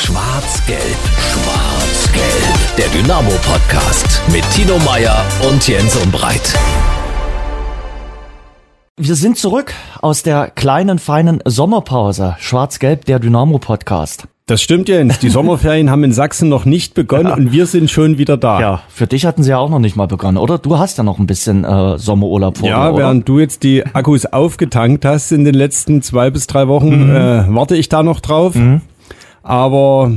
Schwarz-Gelb, Schwarz-Gelb. Der Dynamo-Podcast mit Tino Meyer und Jens Umbreit. Wir sind zurück aus der kleinen, feinen Sommerpause. Schwarz-Gelb, der Dynamo-Podcast. Das stimmt, Jens. Die Sommerferien haben in Sachsen noch nicht begonnen ja. und wir sind schon wieder da. Ja, für dich hatten sie ja auch noch nicht mal begonnen, oder? Du hast ja noch ein bisschen äh, Sommerurlaub vor Ja, dir, während du jetzt die Akkus aufgetankt hast in den letzten zwei bis drei Wochen, mhm. äh, warte ich da noch drauf. Mhm. Aber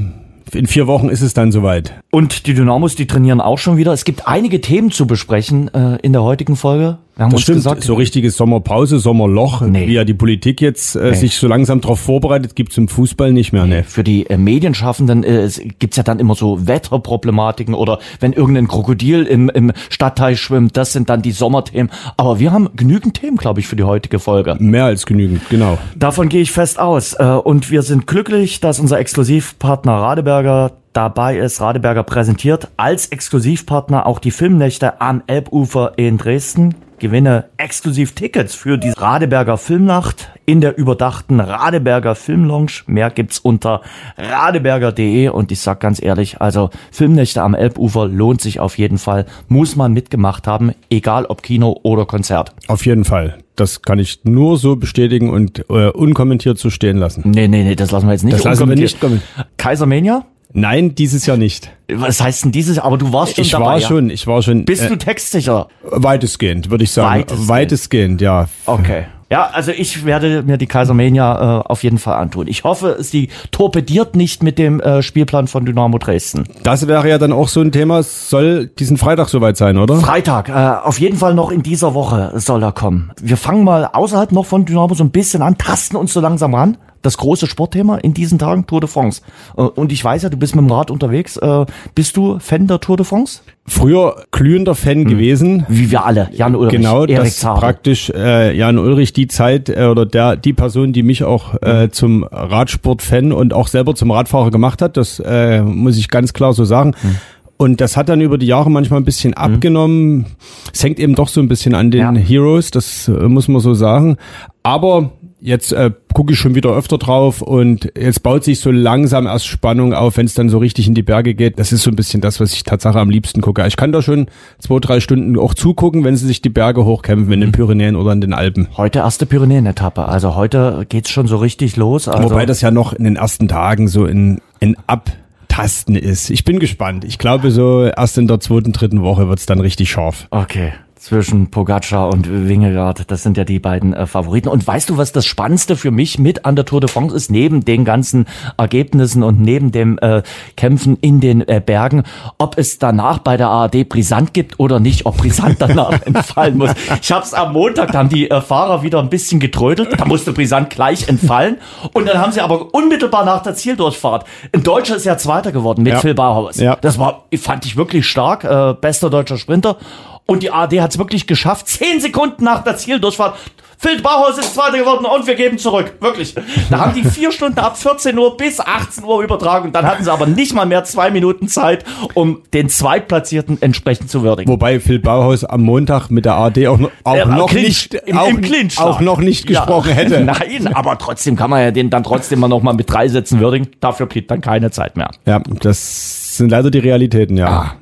in vier Wochen ist es dann soweit. Und die Dynamos, die trainieren auch schon wieder. Es gibt einige Themen zu besprechen äh, in der heutigen Folge. Wir haben das uns stimmt. gesagt, so richtiges Sommerpause, Sommerloch, nee. wie ja die Politik jetzt äh, nee. sich so langsam darauf vorbereitet, gibt's im Fußball nicht mehr. Nee. Für die äh, Medienschaffenden äh, gibt's ja dann immer so Wetterproblematiken oder wenn irgendein Krokodil im, im Stadtteil schwimmt, das sind dann die Sommerthemen. Aber wir haben genügend Themen, glaube ich, für die heutige Folge. Mehr als genügend, genau. Davon gehe ich fest aus. Äh, und wir sind glücklich, dass unser Exklusivpartner Radeberger Dabei ist Radeberger präsentiert als Exklusivpartner auch die Filmnächte am Elbufer in Dresden. Gewinne exklusiv Tickets für die Radeberger Filmnacht in der überdachten Radeberger Filmlounge. Mehr gibt's unter radeberger.de und ich sag ganz ehrlich, also Filmnächte am Elbufer lohnt sich auf jeden Fall. Muss man mitgemacht haben, egal ob Kino oder Konzert. Auf jeden Fall. Das kann ich nur so bestätigen und äh, unkommentiert so stehen lassen. Nee, nee, nee, das lassen wir jetzt nicht. Das lassen wir nicht kommen. Kaisermania? Nein, dieses Jahr nicht. Was heißt denn dieses Jahr? Aber du warst schon ich dabei. Ich war ja? schon, ich war schon. Bist äh, du textsicher? Weitestgehend, würde ich sagen. Weitestgehend. Weitestgehend, ja. Okay. Ja, also ich werde mir die Kaisermania äh, auf jeden Fall antun. Ich hoffe, sie torpediert nicht mit dem äh, Spielplan von Dynamo Dresden. Das wäre ja dann auch so ein Thema. Soll diesen Freitag soweit sein, oder? Freitag, äh, auf jeden Fall noch in dieser Woche soll er kommen. Wir fangen mal außerhalb noch von Dynamo so ein bisschen an, tasten uns so langsam ran das große Sportthema in diesen Tagen Tour de France. Äh, und ich weiß ja, du bist mit dem Rad unterwegs. Äh, bist du Fan der Tour de France? Früher glühender Fan hm. gewesen. Wie wir alle. Jan Ulrich. Genau, Erik das Zade. praktisch äh, Jan Ulrich die Zeit äh, oder der die Person, die mich auch äh, hm. zum Radsport-Fan und auch selber zum Radfahrer gemacht hat. Das äh, muss ich ganz klar so sagen. Hm. Und das hat dann über die Jahre manchmal ein bisschen abgenommen. Es hängt eben doch so ein bisschen an den ja. Heroes, das äh, muss man so sagen. Aber jetzt äh, gucke ich schon wieder öfter drauf und jetzt baut sich so langsam erst Spannung auf, wenn es dann so richtig in die Berge geht. Das ist so ein bisschen das, was ich tatsächlich am liebsten gucke. Ich kann da schon zwei, drei Stunden auch zugucken, wenn sie sich die Berge hochkämpfen, in den mhm. Pyrenäen oder in den Alpen. Heute erste Pyrenäen-Etappe. Also heute geht's schon so richtig los. Also Wobei das ja noch in den ersten Tagen so in, in Abtasten ist. Ich bin gespannt. Ich glaube, so erst in der zweiten, dritten Woche wird's dann richtig scharf. Okay zwischen Pogacar und Wingegaard. Das sind ja die beiden äh, Favoriten. Und weißt du, was das Spannendste für mich mit an der Tour de France ist, neben den ganzen Ergebnissen und neben dem äh, Kämpfen in den äh, Bergen, ob es danach bei der ARD brisant gibt oder nicht, ob brisant danach entfallen muss. Ich habe es am Montag, da haben die äh, Fahrer wieder ein bisschen getrödelt, da musste brisant gleich entfallen. Und dann haben sie aber unmittelbar nach der Zieldurchfahrt, ein Deutscher ist ja Zweiter geworden mit ja. Phil Bauhaus. Ja. Das war, fand ich wirklich stark, äh, bester deutscher Sprinter. Und die AD hat es wirklich geschafft, zehn Sekunden nach der Zieldurchfahrt. Phil Bauhaus ist Zweiter geworden und wir geben zurück. Wirklich. Da haben die vier Stunden ab 14 Uhr bis 18 Uhr übertragen. Dann hatten sie aber nicht mal mehr zwei Minuten Zeit, um den Zweitplatzierten entsprechend zu würdigen. Wobei Phil Bauhaus am Montag mit der AD auch, auch äh, noch Clinch, nicht, im, auch, im Clinch auch noch nicht gesprochen ja. hätte. Nein, aber trotzdem kann man ja den dann trotzdem mal noch mal mit drei Sätzen würdigen. Dafür blieb dann keine Zeit mehr. Ja, das sind leider die Realitäten, ja. Ah.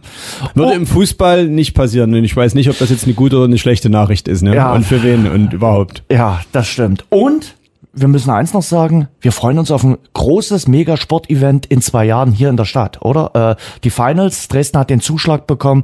Würde oh. im Fußball nicht passieren. Und ich weiß nicht, ob das jetzt eine gute oder eine schlechte Nachricht ist. Ne? Ja. Und für wen und überhaupt. Ja, das stimmt. Und wir müssen eins noch sagen, wir freuen uns auf ein großes Megasport-Event in zwei Jahren hier in der Stadt, oder? Äh, die Finals, Dresden hat den Zuschlag bekommen.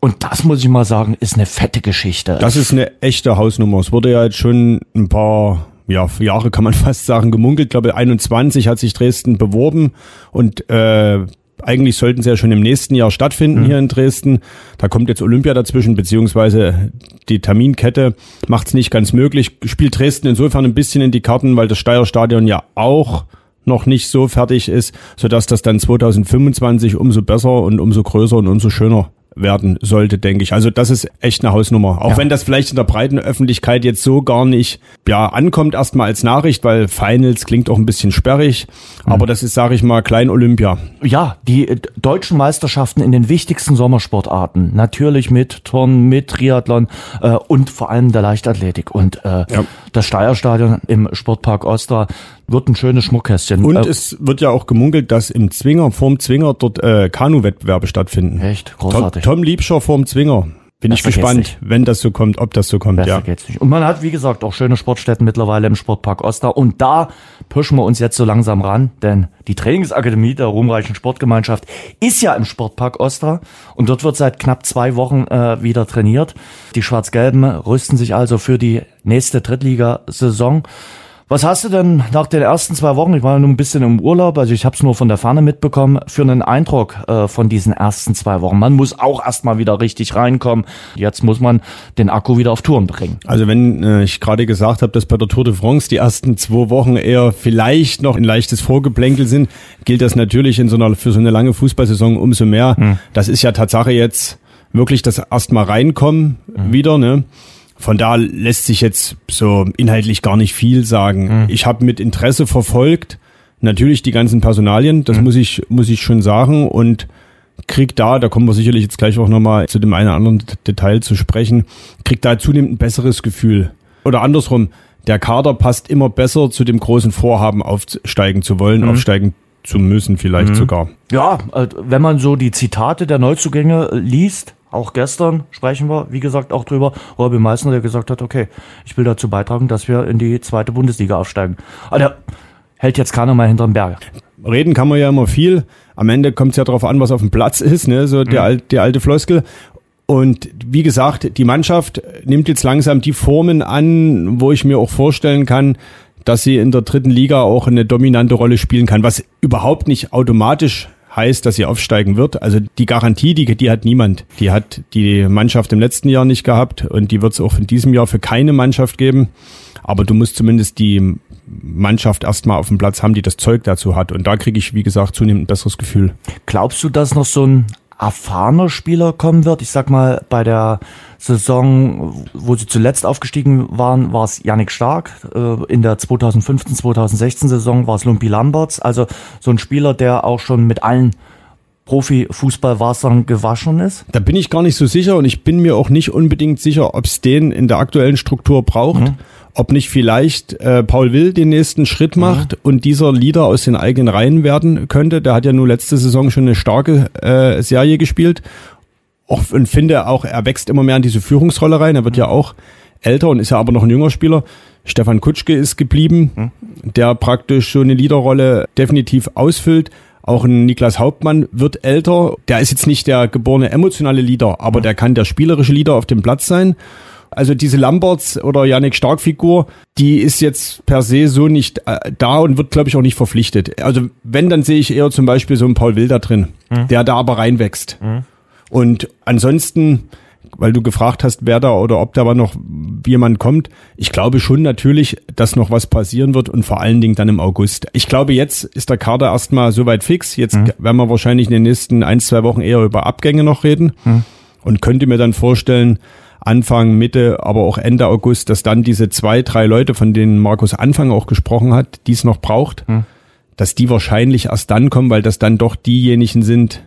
Und das muss ich mal sagen, ist eine fette Geschichte. Das ist eine echte Hausnummer. Es wurde ja jetzt schon ein paar ja, Jahre kann man fast sagen, gemunkelt. Ich glaube, 21 hat sich Dresden beworben und äh, eigentlich sollten sie ja schon im nächsten Jahr stattfinden mhm. hier in Dresden. Da kommt jetzt Olympia dazwischen, beziehungsweise die Terminkette macht es nicht ganz möglich. Spielt Dresden insofern ein bisschen in die Karten, weil das Steierstadion ja auch noch nicht so fertig ist, sodass das dann 2025 umso besser und umso größer und umso schöner werden sollte, denke ich. Also das ist echt eine Hausnummer. Auch ja. wenn das vielleicht in der breiten Öffentlichkeit jetzt so gar nicht ja ankommt erstmal als Nachricht, weil Finals klingt auch ein bisschen sperrig, mhm. aber das ist sage ich mal Klein Olympia. Ja, die äh, deutschen Meisterschaften in den wichtigsten Sommersportarten, natürlich mit Turn, mit Triathlon äh, und vor allem der Leichtathletik und äh, ja. das Steierstadion im Sportpark Ostra wird ein schönes Schmuckkästchen. Und Äh, es wird ja auch gemunkelt, dass im Zwinger, vorm Zwinger dort äh, Kanu-Wettbewerbe stattfinden. Echt? Tom, Großartig. Tom Liebscher vorm Zwinger. Bin ich Besser geht's gespannt, wenn das so kommt, ob das so kommt, Besser ja. geht's nicht. Und man hat, wie gesagt, auch schöne Sportstätten mittlerweile im Sportpark Oster. Und da pushen wir uns jetzt so langsam ran, denn die Trainingsakademie der ruhmreichen Sportgemeinschaft ist ja im Sportpark Oster. Und dort wird seit knapp zwei Wochen äh, wieder trainiert. Die Schwarz-Gelben rüsten sich also für die nächste Drittligasaison. Was hast du denn nach den ersten zwei Wochen, ich war ja nur ein bisschen im Urlaub, also ich habe es nur von der Ferne mitbekommen, für einen Eindruck äh, von diesen ersten zwei Wochen? Man muss auch erstmal wieder richtig reinkommen. Jetzt muss man den Akku wieder auf Touren bringen. Also wenn äh, ich gerade gesagt habe, dass bei der Tour de France die ersten zwei Wochen eher vielleicht noch ein leichtes Vorgeplänkel sind, gilt das natürlich in so einer, für so eine lange Fußballsaison umso mehr. Das ist ja Tatsache jetzt wirklich das erstmal reinkommen wieder, ne? Von da lässt sich jetzt so inhaltlich gar nicht viel sagen. Ich habe mit Interesse verfolgt, natürlich die ganzen Personalien, das muss ich, muss ich schon sagen und kriegt da, da kommen wir sicherlich jetzt gleich auch nochmal zu dem einen oder anderen Detail zu sprechen, kriegt da zunehmend ein besseres Gefühl. Oder andersrum, der Kader passt immer besser zu dem großen Vorhaben, aufsteigen zu wollen, aufsteigen zu müssen vielleicht sogar. Ja, äh, wenn man so die Zitate der Neuzugänge äh, liest, auch gestern sprechen wir, wie gesagt, auch drüber, Robin Meissner, der gesagt hat, okay, ich will dazu beitragen, dass wir in die zweite Bundesliga aufsteigen. Aber der hält jetzt keiner mal hinterm Berg. Reden kann man ja immer viel. Am Ende kommt es ja darauf an, was auf dem Platz ist, ne? so der, al die alte Floskel. Und wie gesagt, die Mannschaft nimmt jetzt langsam die Formen an, wo ich mir auch vorstellen kann, dass sie in der dritten Liga auch eine dominante Rolle spielen kann, was überhaupt nicht automatisch heißt, dass sie aufsteigen wird. Also die Garantie, die, die hat niemand. Die hat die Mannschaft im letzten Jahr nicht gehabt und die wird es auch in diesem Jahr für keine Mannschaft geben. Aber du musst zumindest die Mannschaft erstmal auf dem Platz haben, die das Zeug dazu hat. Und da kriege ich, wie gesagt, zunehmend ein besseres Gefühl. Glaubst du, dass noch so ein erfahrener Spieler kommen wird? Ich sag mal, bei der Saison, wo sie zuletzt aufgestiegen waren, war es Yannick Stark. Äh, In der 2015, 2016 Saison war es Lumpi Lamberts. Also so ein Spieler, der auch schon mit allen Profifußballwassern gewaschen ist. Da bin ich gar nicht so sicher und ich bin mir auch nicht unbedingt sicher, ob es den in der aktuellen Struktur braucht. Ob nicht vielleicht äh, Paul Will den nächsten Schritt macht und dieser Leader aus den eigenen Reihen werden könnte. Der hat ja nur letzte Saison schon eine starke äh, Serie gespielt. Auch, und finde auch, er wächst immer mehr in diese Führungsrolle rein. Er wird ja auch älter und ist ja aber noch ein junger Spieler. Stefan Kutschke ist geblieben, der praktisch so eine Leaderrolle definitiv ausfüllt. Auch ein Niklas Hauptmann wird älter. Der ist jetzt nicht der geborene emotionale Leader, aber der kann der spielerische Leader auf dem Platz sein. Also diese Lamberts oder Yannick Stark Figur, die ist jetzt per se so nicht äh, da und wird, glaube ich, auch nicht verpflichtet. Also wenn, dann sehe ich eher zum Beispiel so einen Paul Wilder drin, der da aber reinwächst. Und ansonsten, weil du gefragt hast, wer da oder ob da aber noch jemand kommt, ich glaube schon natürlich, dass noch was passieren wird und vor allen Dingen dann im August. Ich glaube, jetzt ist der Kader erstmal soweit fix. Jetzt werden wir wahrscheinlich in den nächsten ein, zwei Wochen eher über Abgänge noch reden und könnte mir dann vorstellen, Anfang, Mitte, aber auch Ende August, dass dann diese zwei, drei Leute, von denen Markus Anfang auch gesprochen hat, die es noch braucht, dass die wahrscheinlich erst dann kommen, weil das dann doch diejenigen sind,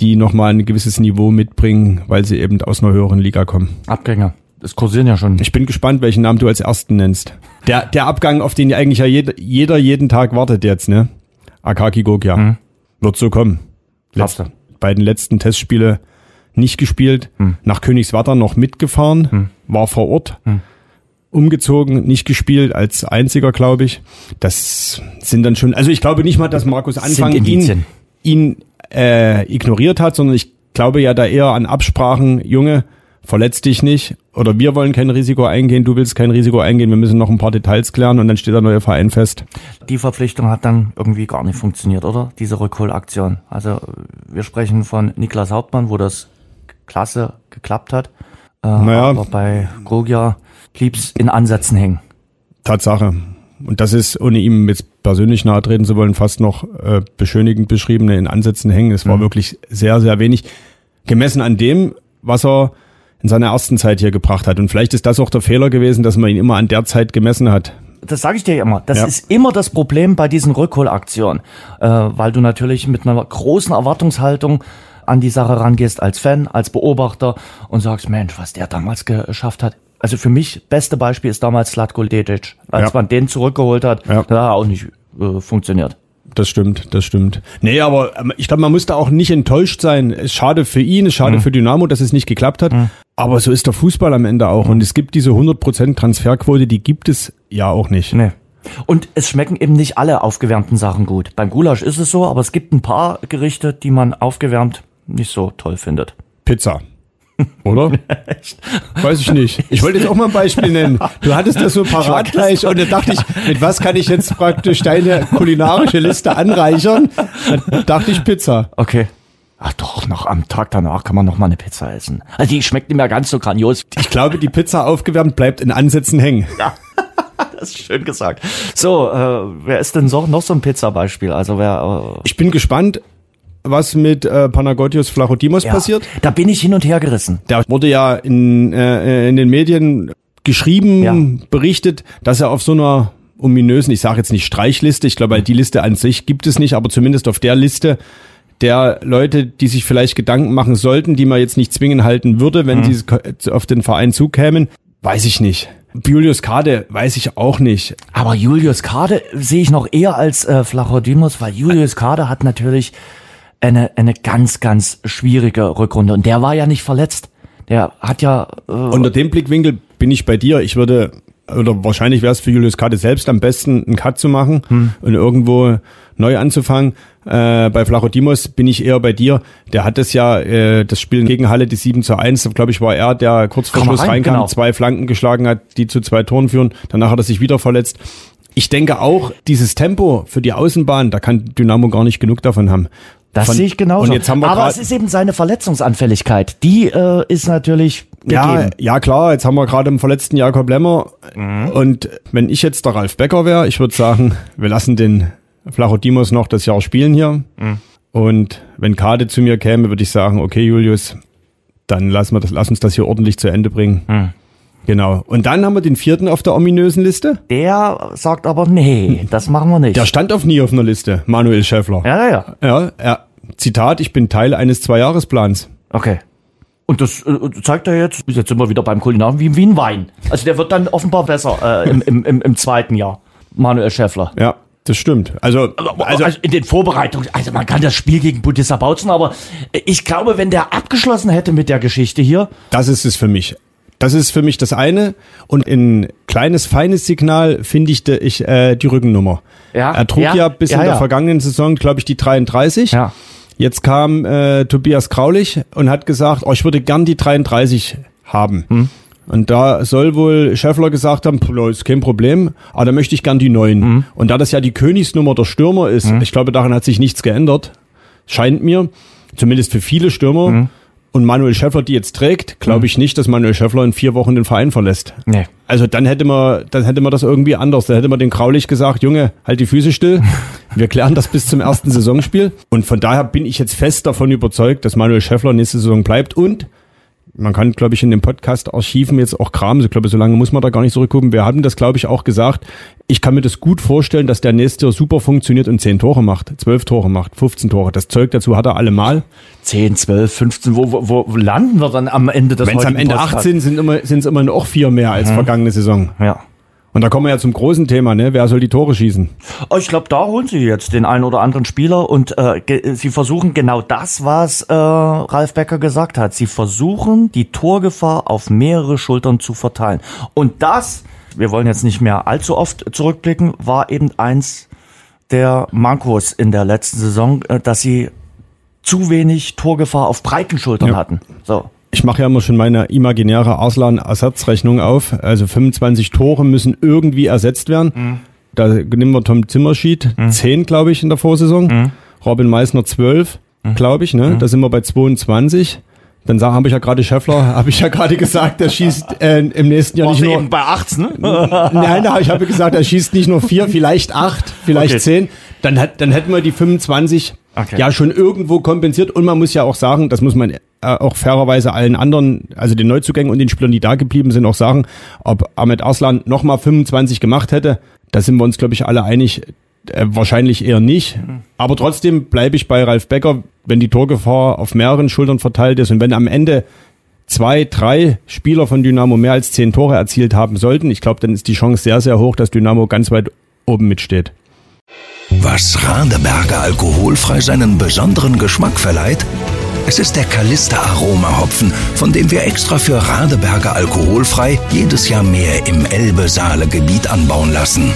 die nochmal ein gewisses Niveau mitbringen, weil sie eben aus einer höheren Liga kommen. Abgänger. Es kursieren ja schon. Ich bin gespannt, welchen Namen du als ersten nennst. Der, der Abgang, auf den eigentlich ja jeder, jeder jeden Tag wartet jetzt, ne? Akaki Gokia. Wird so kommen. Glaubst du? beiden letzten Testspiele nicht gespielt, nach Königswatter noch mitgefahren, war vor Ort, umgezogen, nicht gespielt, als einziger, glaube ich. Das sind dann schon, also ich glaube nicht mal, dass Markus Anfang ihn, ihn äh, ignoriert hat, sondern ich glaube ja da eher an Absprachen, Junge, verletz dich nicht oder wir wollen kein Risiko eingehen, du willst kein Risiko eingehen, wir müssen noch ein paar Details klären und dann steht der neue Verein fest. Die Verpflichtung hat dann irgendwie gar nicht funktioniert, oder? Diese Rückholaktion. Also wir sprechen von Niklas Hauptmann, wo das klasse geklappt hat. Äh, Naja. Aber bei Gogia blieb's in Ansätzen hängen. Tatsache. Und das ist, ohne ihm jetzt persönlich nahe treten zu wollen, fast noch äh, beschönigend beschriebene in Ansätzen hängen. Es war wirklich sehr, sehr wenig. Gemessen an dem, was er in seiner ersten Zeit hier gebracht hat. Und vielleicht ist das auch der Fehler gewesen, dass man ihn immer an der Zeit gemessen hat. Das sage ich dir immer. Das Ja. ist immer das Problem bei diesen Rückholaktionen, äh, weil du natürlich mit einer großen Erwartungshaltung an die Sache rangehst als Fan, als Beobachter und sagst, Mensch, was der damals geschafft hat. Also für mich beste Beispiel ist damals Slatko Dedic. Als Ja. man den zurückgeholt hat, Ja. da hat auch nicht äh, funktioniert. Das stimmt, das stimmt. Nee, aber ähm, ich glaube, man musste auch nicht enttäuscht sein. Es ist schade für ihn, es ist Mhm. schade für Dynamo, dass es nicht geklappt hat. Aber so ist der Fußball am Ende auch. Und es gibt diese 100% Transferquote, die gibt es ja auch nicht. Nee. Und es schmecken eben nicht alle aufgewärmten Sachen gut. Beim Gulasch ist es so, aber es gibt ein paar Gerichte, die man aufgewärmt nicht so toll findet. Pizza. Oder? Weiß ich nicht. Ich wollte jetzt auch mal ein Beispiel nennen. Du hattest das so parat gleich und da dachte ich, mit was kann ich jetzt praktisch deine kulinarische Liste anreichern? Da dachte ich Pizza. Okay. Ach doch, noch am Tag danach kann man noch mal eine Pizza essen. Also die schmeckt nicht mehr ganz so grandios. Ich glaube, die Pizza aufgewärmt bleibt in Ansätzen hängen. Das ist schön gesagt. So, äh, wer ist denn so, noch so ein Pizza-Beispiel? Also wer... Äh, Ich bin gespannt, was mit äh, Panagotios Flachodimos ja, passiert. Da bin ich hin und her gerissen. Der wurde ja in, äh, in den Medien geschrieben, Ja. berichtet, dass er auf so einer ominösen, ich sage jetzt nicht Streichliste, ich glaube, die Liste an sich gibt es nicht, aber zumindest auf der Liste der Leute, die sich vielleicht Gedanken machen sollten, die man jetzt nicht zwingen halten würde, Mhm. wenn sie auf den Verein zukämen, weiß ich nicht. Julius Kade weiß ich auch nicht. Aber Julius Kade sehe ich noch eher als äh, Flachodimos, weil Julius Kade hat natürlich eine, eine ganz, ganz schwierige Rückrunde. Und der war ja nicht verletzt. Der hat ja... Äh, Unter dem Blickwinkel bin ich bei dir. Ich würde, oder wahrscheinlich wäre es für Julius Kade selbst am besten, einen Cut zu machen Hm. und irgendwo neu anzufangen. Äh, bei Flachodimos bin ich eher bei dir. Der hat das ja, äh, das Spiel gegen Halle, die 7 zu 1, glaube ich, war er, der kurz vor Komm Schluss rein, reinkam, genau. zwei Flanken geschlagen hat, die zu zwei Toren führen. Danach hat er sich wieder verletzt. Ich denke auch, dieses Tempo für die Außenbahn, da kann Dynamo gar nicht genug davon haben. Das Von- sehe ich genauso. Und jetzt haben wir Aber es ist eben seine Verletzungsanfälligkeit. Die äh, ist natürlich Ja, gegeben. ja klar, jetzt haben wir gerade im verletzten Jakob Lemmer. Mhm. Und wenn ich jetzt der Ralf Becker wäre, ich würde sagen, wir lassen den Flachodimos noch das Jahr spielen hier. Mhm. Und wenn Kade zu mir käme, würde ich sagen, okay, Julius, dann lassen wir das, lass uns das hier ordentlich zu Ende bringen. Mhm. Genau. Und dann haben wir den vierten auf der ominösen Liste. Der sagt aber, nee, das machen wir nicht. Der stand auf nie auf einer Liste, Manuel Schäffler. ja, ja, ja. Ja, er, Zitat, ich bin Teil eines Zweijahresplans. Okay. Und das äh, zeigt er jetzt, jetzt sind wir wieder beim Kulinaren, wie, wie ein Wein. Also der wird dann offenbar besser äh, im, im, im, im zweiten Jahr. Manuel Schäffler. Ja, das stimmt. Also, Also, also in den Vorbereitungen, also man kann das Spiel gegen Budissa Bautzen, aber ich glaube, wenn der abgeschlossen hätte mit der Geschichte hier, Das ist es für mich. Das ist für mich das eine. Und ein kleines, feines Signal finde ich, de, ich äh, die Rückennummer. Ja, er trug ja, ja, bis ja, in der ja. vergangenen Saison, glaube ich, die 33. Ja. Jetzt kam äh, Tobias Kraulich und hat gesagt, oh, ich würde gern die 33 haben. Hm. Und da soll wohl Scheffler gesagt haben, "Puh, ist kein Problem, aber da möchte ich gern die neuen. Hm. Und da das ja die Königsnummer der Stürmer ist, ich glaube, daran hat sich nichts geändert, scheint mir, zumindest für viele Stürmer. Hm. Und Manuel Schäffler die jetzt trägt, glaube ich nicht, dass Manuel Schäffler in vier Wochen den Verein verlässt. nee. Also dann hätte man, dann hätte man das irgendwie anders. Dann hätte man den Kraulich gesagt, Junge, halt die Füße still. Wir klären das bis zum ersten Saisonspiel. Und von daher bin ich jetzt fest davon überzeugt, dass Manuel Schäffler nächste Saison bleibt. Und man kann, glaube ich, in den Podcast-Archiven jetzt auch kramen. Ich glaube, so lange muss man da gar nicht zurückgucken. Wir haben das, glaube ich, auch gesagt. Ich kann mir das gut vorstellen, dass der nächste Jahr super funktioniert und 10 Tore macht, 12 Tore macht, 15 Tore. Das Zeug dazu hat er allemal. 10, 12, 15, wo, wo, wo landen wir dann am Ende des Wenn es am Ende Podcasts? 18 sind, immer, sind es immer noch vier mehr als vergangene Saison. Ja. Und da kommen wir ja zum großen Thema, ne? Wer soll die Tore schießen? Oh, ich glaube, da holen sie jetzt den einen oder anderen Spieler und äh, sie versuchen genau das, was äh, Ralf Becker gesagt hat. Sie versuchen, die Torgefahr auf mehrere Schultern zu verteilen. Und das, wir wollen jetzt nicht mehr allzu oft zurückblicken, war eben eins der Mankos in der letzten Saison, äh, dass sie zu wenig Torgefahr auf breiten Schultern Ja. hatten. So. Ich mache ja immer schon meine imaginäre Arslan-Ersatzrechnung auf. Also 25 Tore müssen irgendwie ersetzt werden. Da nehmen wir Tom Zimmerschied, 10, glaube ich, in der Vorsaison. Robin Meissner 12, glaube ich. Ne? Da sind wir bei 22. Dann habe ich ja gerade Scheffler, habe ich ja gerade gesagt, der schießt äh, im nächsten Jahr Warst nicht nur. eben bei 18, ne? Nein, nein, ich habe gesagt, er schießt nicht nur vier, vielleicht acht, vielleicht Okay. zehn. Dann, dann hätten wir die 25 Okay. ja schon irgendwo kompensiert. Und man muss ja auch sagen, das muss man auch fairerweise allen anderen, also den Neuzugängen und den Spielern, die da geblieben sind, auch sagen, ob Ahmed Arslan nochmal 25 gemacht hätte, da sind wir uns, glaube ich, alle einig, äh, wahrscheinlich eher nicht. Aber trotzdem bleibe ich bei Ralf Becker, wenn die Torgefahr auf mehreren Schultern verteilt ist und wenn am Ende zwei, drei Spieler von Dynamo mehr als zehn Tore erzielt haben sollten, ich glaube, dann ist die Chance sehr, sehr hoch, dass Dynamo ganz weit oben mitsteht. Was Radeberger alkoholfrei seinen besonderen Geschmack verleiht? Es ist der Kalister Aroma Hopfen, von dem wir extra für Radeberger alkoholfrei jedes Jahr mehr im Elbe-Saale-Gebiet anbauen lassen.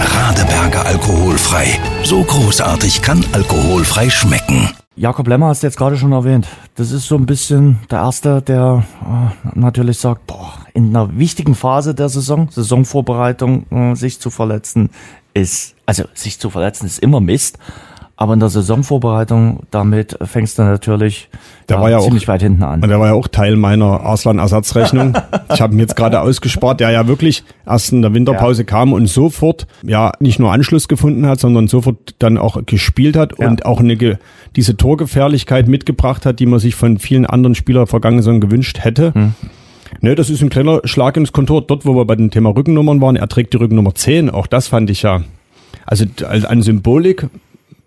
Radeberger alkoholfrei. So großartig kann alkoholfrei schmecken. Jakob Lemmer hast du jetzt gerade schon erwähnt. Das ist so ein bisschen der Erste, der äh, natürlich sagt, boah, in einer wichtigen Phase der Saison, Saisonvorbereitung, äh, sich zu verletzen, ist, also sich zu verletzen ist immer Mist. Aber in der Saisonvorbereitung, damit fängst du natürlich der ja, war ja ziemlich auch, weit hinten an. Der war ja auch Teil meiner Arslan-Ersatzrechnung. ich habe ihn jetzt gerade ausgespart, der ja wirklich erst in der Winterpause ja. kam und sofort ja nicht nur Anschluss gefunden hat, sondern sofort dann auch gespielt hat ja. und auch eine diese Torgefährlichkeit mitgebracht hat, die man sich von vielen anderen Spielern vergangenen Saison gewünscht hätte. Hm. Ne, das ist ein kleiner Schlag ins Kontor. Dort, wo wir bei dem Thema Rückennummern waren, er trägt die Rückennummer 10. Auch das fand ich ja, also an Symbolik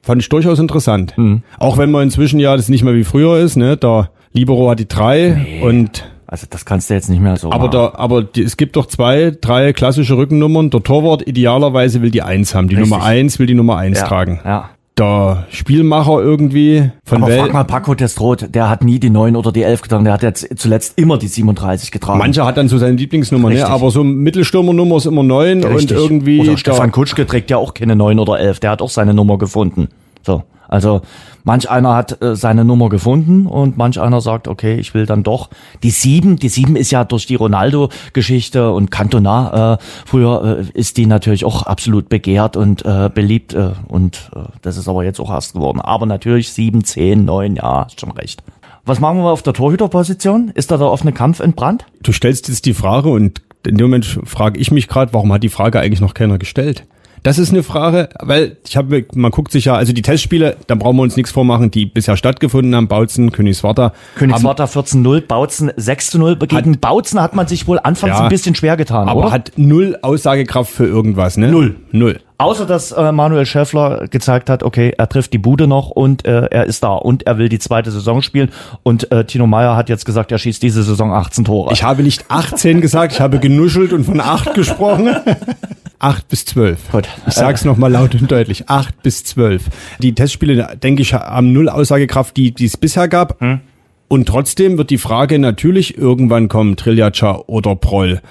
Fand ich durchaus interessant. Mhm. Auch wenn man inzwischen ja das nicht mehr wie früher ist, ne? Der Libero hat die drei nee. und also das kannst du jetzt nicht mehr so. Aber da, aber die, es gibt doch zwei, drei klassische Rückennummern. Der Torwart idealerweise will die eins haben. Die Richtig. Nummer eins will die Nummer eins ja, tragen. Ja der Spielmacher irgendwie von Aber frag mal Paco Testrot, der hat nie die 9 oder die 11 getragen, der hat jetzt zuletzt immer die 37 getragen. Mancher hat dann so seine Lieblingsnummer, ne? aber so Mittelstürmernummer ist immer 9 Richtig. und irgendwie... Oder Stefan Kutschke trägt ja auch keine 9 oder 11, der hat auch seine Nummer gefunden. So, also manch einer hat äh, seine Nummer gefunden und manch einer sagt, okay, ich will dann doch die sieben. Die sieben ist ja durch die Ronaldo-Geschichte und Cantona äh, früher äh, ist die natürlich auch absolut begehrt und äh, beliebt äh, und äh, das ist aber jetzt auch erst geworden. Aber natürlich sieben, zehn, neun, ja, ist schon recht. Was machen wir auf der Torhüterposition? Ist da der offene Kampf entbrannt? Du stellst jetzt die Frage und in dem Moment frage ich mich gerade, warum hat die Frage eigentlich noch keiner gestellt? Das ist eine Frage, weil ich habe, man guckt sich ja, also die Testspiele, da brauchen wir uns nichts vormachen, die bisher stattgefunden haben, Bautzen, Königswarter. Königswarter 14-0, Bautzen 6-0. Gegen hat, Bautzen hat man sich wohl anfangs ja, ein bisschen schwer getan, aber oder? hat null Aussagekraft für irgendwas, ne? Null. Null. Außer dass äh, Manuel Schäffler gezeigt hat, okay, er trifft die Bude noch und äh, er ist da und er will die zweite Saison spielen. Und äh, Tino Meyer hat jetzt gesagt, er schießt diese Saison 18 Tore. Ich habe nicht 18 gesagt, ich habe genuschelt und von 8 gesprochen. 8 bis 12. Gut. Ich sage es nochmal laut und deutlich. 8 bis 12. Die Testspiele, denke ich, haben null Aussagekraft, die, es bisher gab. Hm. Und trotzdem wird die Frage natürlich irgendwann kommen, Triljaca oder Proll.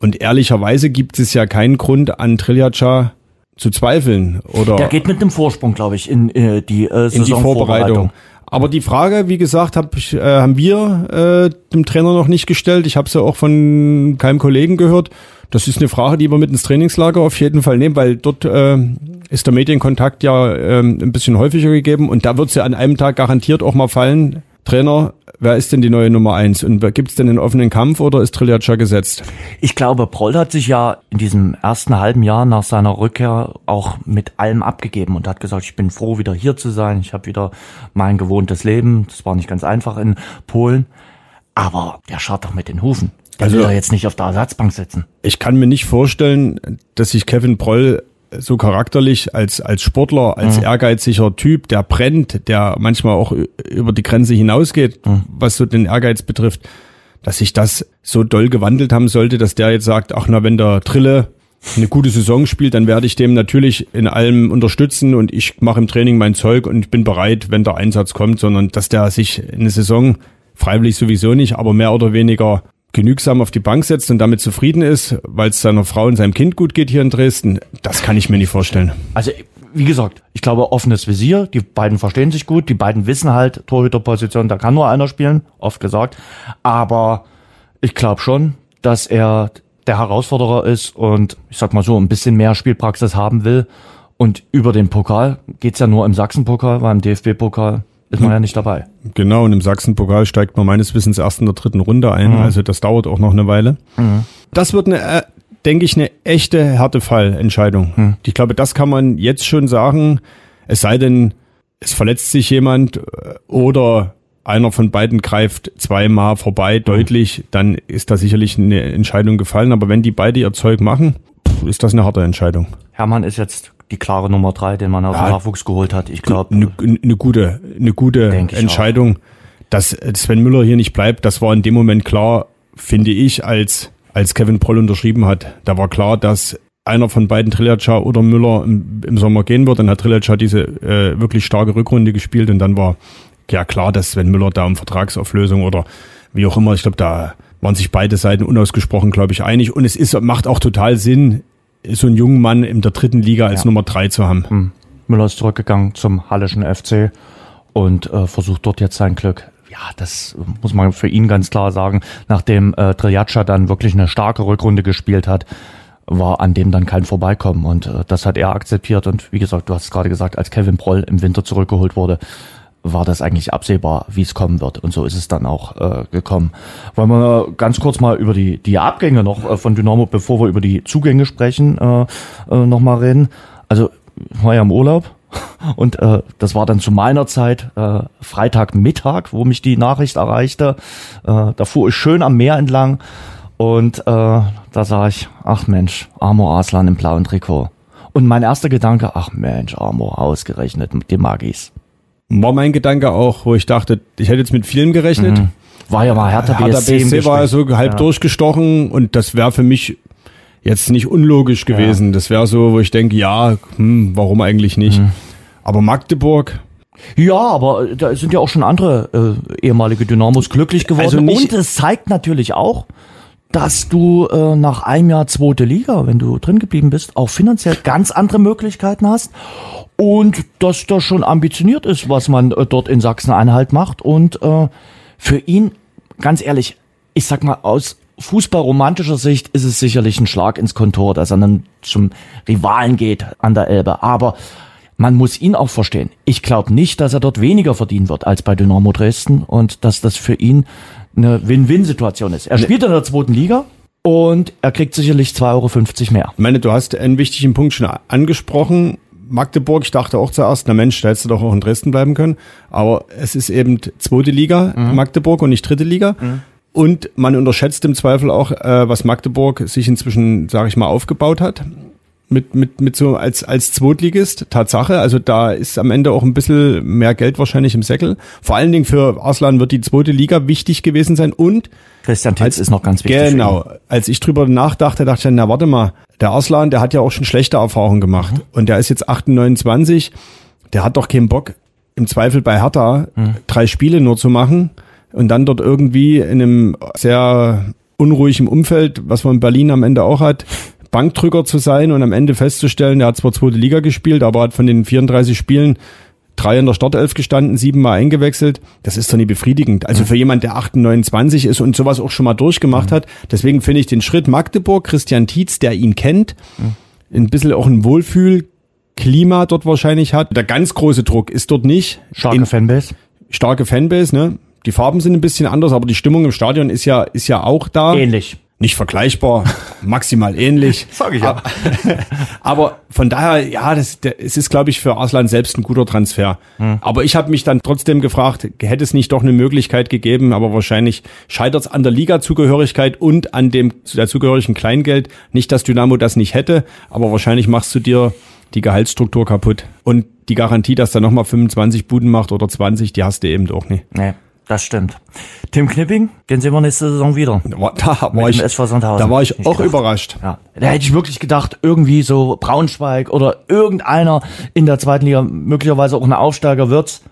Und ehrlicherweise gibt es ja keinen Grund an Triljaca zu zweifeln. Oder Der geht mit einem Vorsprung, glaube ich, in äh, die äh, in die Vorbereitung. Aber die Frage, wie gesagt, hab ich, äh, haben wir äh, dem Trainer noch nicht gestellt. Ich habe sie ja auch von keinem Kollegen gehört. Das ist eine Frage, die wir mit ins Trainingslager auf jeden Fall nehmen, weil dort äh, ist der Medienkontakt ja äh, ein bisschen häufiger gegeben und da wird es ja an einem Tag garantiert auch mal fallen. Trainer, wer ist denn die neue Nummer eins? Und gibt es denn einen offenen Kampf oder ist Triljaca gesetzt? Ich glaube, Proll hat sich ja in diesem ersten halben Jahr nach seiner Rückkehr auch mit allem abgegeben und hat gesagt, ich bin froh, wieder hier zu sein. Ich habe wieder mein gewohntes Leben. Das war nicht ganz einfach in Polen. Aber der schaut doch mit den Hufen. Der also, will doch jetzt nicht auf der Ersatzbank sitzen. Ich kann mir nicht vorstellen, dass sich Kevin Proll so charakterlich als, als Sportler, als mhm. ehrgeiziger Typ, der brennt, der manchmal auch über die Grenze hinausgeht, mhm. was so den Ehrgeiz betrifft, dass sich das so doll gewandelt haben sollte, dass der jetzt sagt, ach na, wenn der Trille eine gute Saison spielt, dann werde ich dem natürlich in allem unterstützen und ich mache im Training mein Zeug und bin bereit, wenn der Einsatz kommt, sondern dass der sich eine Saison freiwillig sowieso nicht, aber mehr oder weniger genügsam auf die Bank setzt und damit zufrieden ist, weil es seiner Frau und seinem Kind gut geht hier in Dresden, das kann ich mir nicht vorstellen. Also wie gesagt, ich glaube offenes Visier, die beiden verstehen sich gut, die beiden wissen halt Torhüterposition, da kann nur einer spielen, oft gesagt, aber ich glaube schon, dass er der Herausforderer ist und ich sag mal so, ein bisschen mehr Spielpraxis haben will. Und über den Pokal geht's ja nur im Sachsenpokal, weil im DFB-Pokal ist man ja nicht dabei. Genau, und im Sachsen-Pokal steigt man meines Wissens erst in der dritten Runde ein. Mhm. Also das dauert auch noch eine Weile. Mhm. Das wird eine, äh, denke ich, eine echte Härtefallentscheidung. Mhm. Ich glaube, das kann man jetzt schon sagen. Es sei denn, es verletzt sich jemand äh, oder einer von beiden greift zweimal vorbei, mhm. deutlich, dann ist da sicherlich eine Entscheidung gefallen. Aber wenn die beide ihr Zeug machen, ist das eine harte Entscheidung. Hermann ist jetzt die klare Nummer drei, den man aus ja, dem Nachwuchs geholt hat. Ich glaube. Eine ne gute, eine gute Entscheidung. dass Sven Müller hier nicht bleibt, das war in dem Moment klar, finde ich, als, als Kevin Proll unterschrieben hat. Da war klar, dass einer von beiden Trillaca oder Müller im, im, Sommer gehen wird. Dann hat Trillaca diese äh, wirklich starke Rückrunde gespielt und dann war ja klar, dass Sven Müller da um Vertragsauflösung oder wie auch immer, ich glaube, da waren sich beide Seiten unausgesprochen, glaube ich, einig. Und es ist, macht auch total Sinn, so einen jungen Mann in der dritten Liga als ja. Nummer drei zu haben. Hm. Müller ist zurückgegangen zum Hallischen FC und äh, versucht dort jetzt sein Glück. Ja, das muss man für ihn ganz klar sagen. Nachdem äh, Triaccia dann wirklich eine starke Rückrunde gespielt hat, war an dem dann kein Vorbeikommen. Und äh, das hat er akzeptiert. Und wie gesagt, du hast es gerade gesagt, als Kevin Proll im Winter zurückgeholt wurde, war das eigentlich absehbar, wie es kommen wird. Und so ist es dann auch äh, gekommen. Wollen wir ganz kurz mal über die, die Abgänge noch äh, von Dynamo, bevor wir über die Zugänge sprechen, äh, äh, nochmal reden. Also war ja im Urlaub und äh, das war dann zu meiner Zeit äh, Freitagmittag, wo mich die Nachricht erreichte. Äh, da fuhr ich schön am Meer entlang und äh, da sah ich, ach Mensch, Amor Aslan im blauen Trikot. Und mein erster Gedanke, ach Mensch, Amor, ausgerechnet, die Magis. War mein Gedanke auch, wo ich dachte, ich hätte jetzt mit vielen gerechnet. Mhm. War ja mal Hertha BSC. Hertha BSC war so halb ja. durchgestochen und das wäre für mich jetzt nicht unlogisch gewesen. Ja. Das wäre so, wo ich denke, ja, hm, warum eigentlich nicht? Mhm. Aber Magdeburg, ja, aber da sind ja auch schon andere äh, ehemalige Dynamos glücklich geworden. Also und es zeigt natürlich auch, dass du äh, nach einem Jahr zweite Liga, wenn du drin geblieben bist, auch finanziell ganz andere Möglichkeiten hast und dass das schon ambitioniert ist, was man äh, dort in Sachsen-Anhalt macht und äh, für ihn, ganz ehrlich, ich sag mal aus fußballromantischer Sicht ist es sicherlich ein Schlag ins Kontor, dass er dann zum Rivalen geht an der Elbe, aber man muss ihn auch verstehen. Ich glaube nicht, dass er dort weniger verdienen wird als bei Dynamo Dresden und dass das für ihn eine Win-Win-Situation ist. Er spielt in der zweiten Liga und er kriegt sicherlich 2,50 Euro mehr. Ich meine, du hast einen wichtigen Punkt schon angesprochen. Magdeburg, ich dachte auch zuerst, na Mensch, da hättest du doch auch in Dresden bleiben können. Aber es ist eben zweite Liga, mhm. Magdeburg und nicht dritte Liga. Mhm. Und man unterschätzt im Zweifel auch, äh, was Magdeburg sich inzwischen, sage ich mal, aufgebaut hat mit, mit, mit so als, als Zweitligist. Tatsache, also da ist am Ende auch ein bisschen mehr Geld wahrscheinlich im Säckel. Vor allen Dingen für Arslan wird die zweite Liga wichtig gewesen sein und Christian Titz als, ist noch ganz wichtig. Genau. Als ich drüber nachdachte, dachte ich, dann, na warte mal, der Arslan, der hat ja auch schon schlechte Erfahrungen gemacht mhm. und der ist jetzt 28, der hat doch keinen Bock, im Zweifel bei Hertha mhm. drei Spiele nur zu machen und dann dort irgendwie in einem sehr unruhigen Umfeld, was man in Berlin am Ende auch hat, Bankdrücker zu sein und am Ende festzustellen, der hat zwar zweite Liga gespielt, aber hat von den 34 Spielen drei in der Startelf gestanden, siebenmal eingewechselt. Das ist doch nicht befriedigend. Also für jemand, der 28 ist und sowas auch schon mal durchgemacht mhm. hat. Deswegen finde ich den Schritt Magdeburg, Christian Tietz, der ihn kennt, mhm. ein bisschen auch ein Wohlfühlklima dort wahrscheinlich hat. Der ganz große Druck ist dort nicht. Starke in, Fanbase. Starke Fanbase, ne? Die Farben sind ein bisschen anders, aber die Stimmung im Stadion ist ja, ist ja auch da. Ähnlich nicht vergleichbar, maximal ähnlich. Sag ich ja. Aber von daher, ja, das, der, es ist, glaube ich, für Arslan selbst ein guter Transfer. Hm. Aber ich habe mich dann trotzdem gefragt, hätte es nicht doch eine Möglichkeit gegeben, aber wahrscheinlich scheitert es an der Liga-Zugehörigkeit und an dem der zugehörigen Kleingeld. Nicht, dass Dynamo das nicht hätte, aber wahrscheinlich machst du dir die Gehaltsstruktur kaputt. Und die Garantie, dass er nochmal 25 Buden macht oder 20, die hast du eben auch nicht. Nee. Das stimmt. Tim Knipping, den sehen wir nächste Saison wieder. Da war, ich, SV Sandhausen. Da war ich auch gedacht. überrascht. Ja. Da hätte ich wirklich gedacht, irgendwie so Braunschweig oder irgendeiner in der zweiten Liga, möglicherweise auch ein Aufsteiger wird's.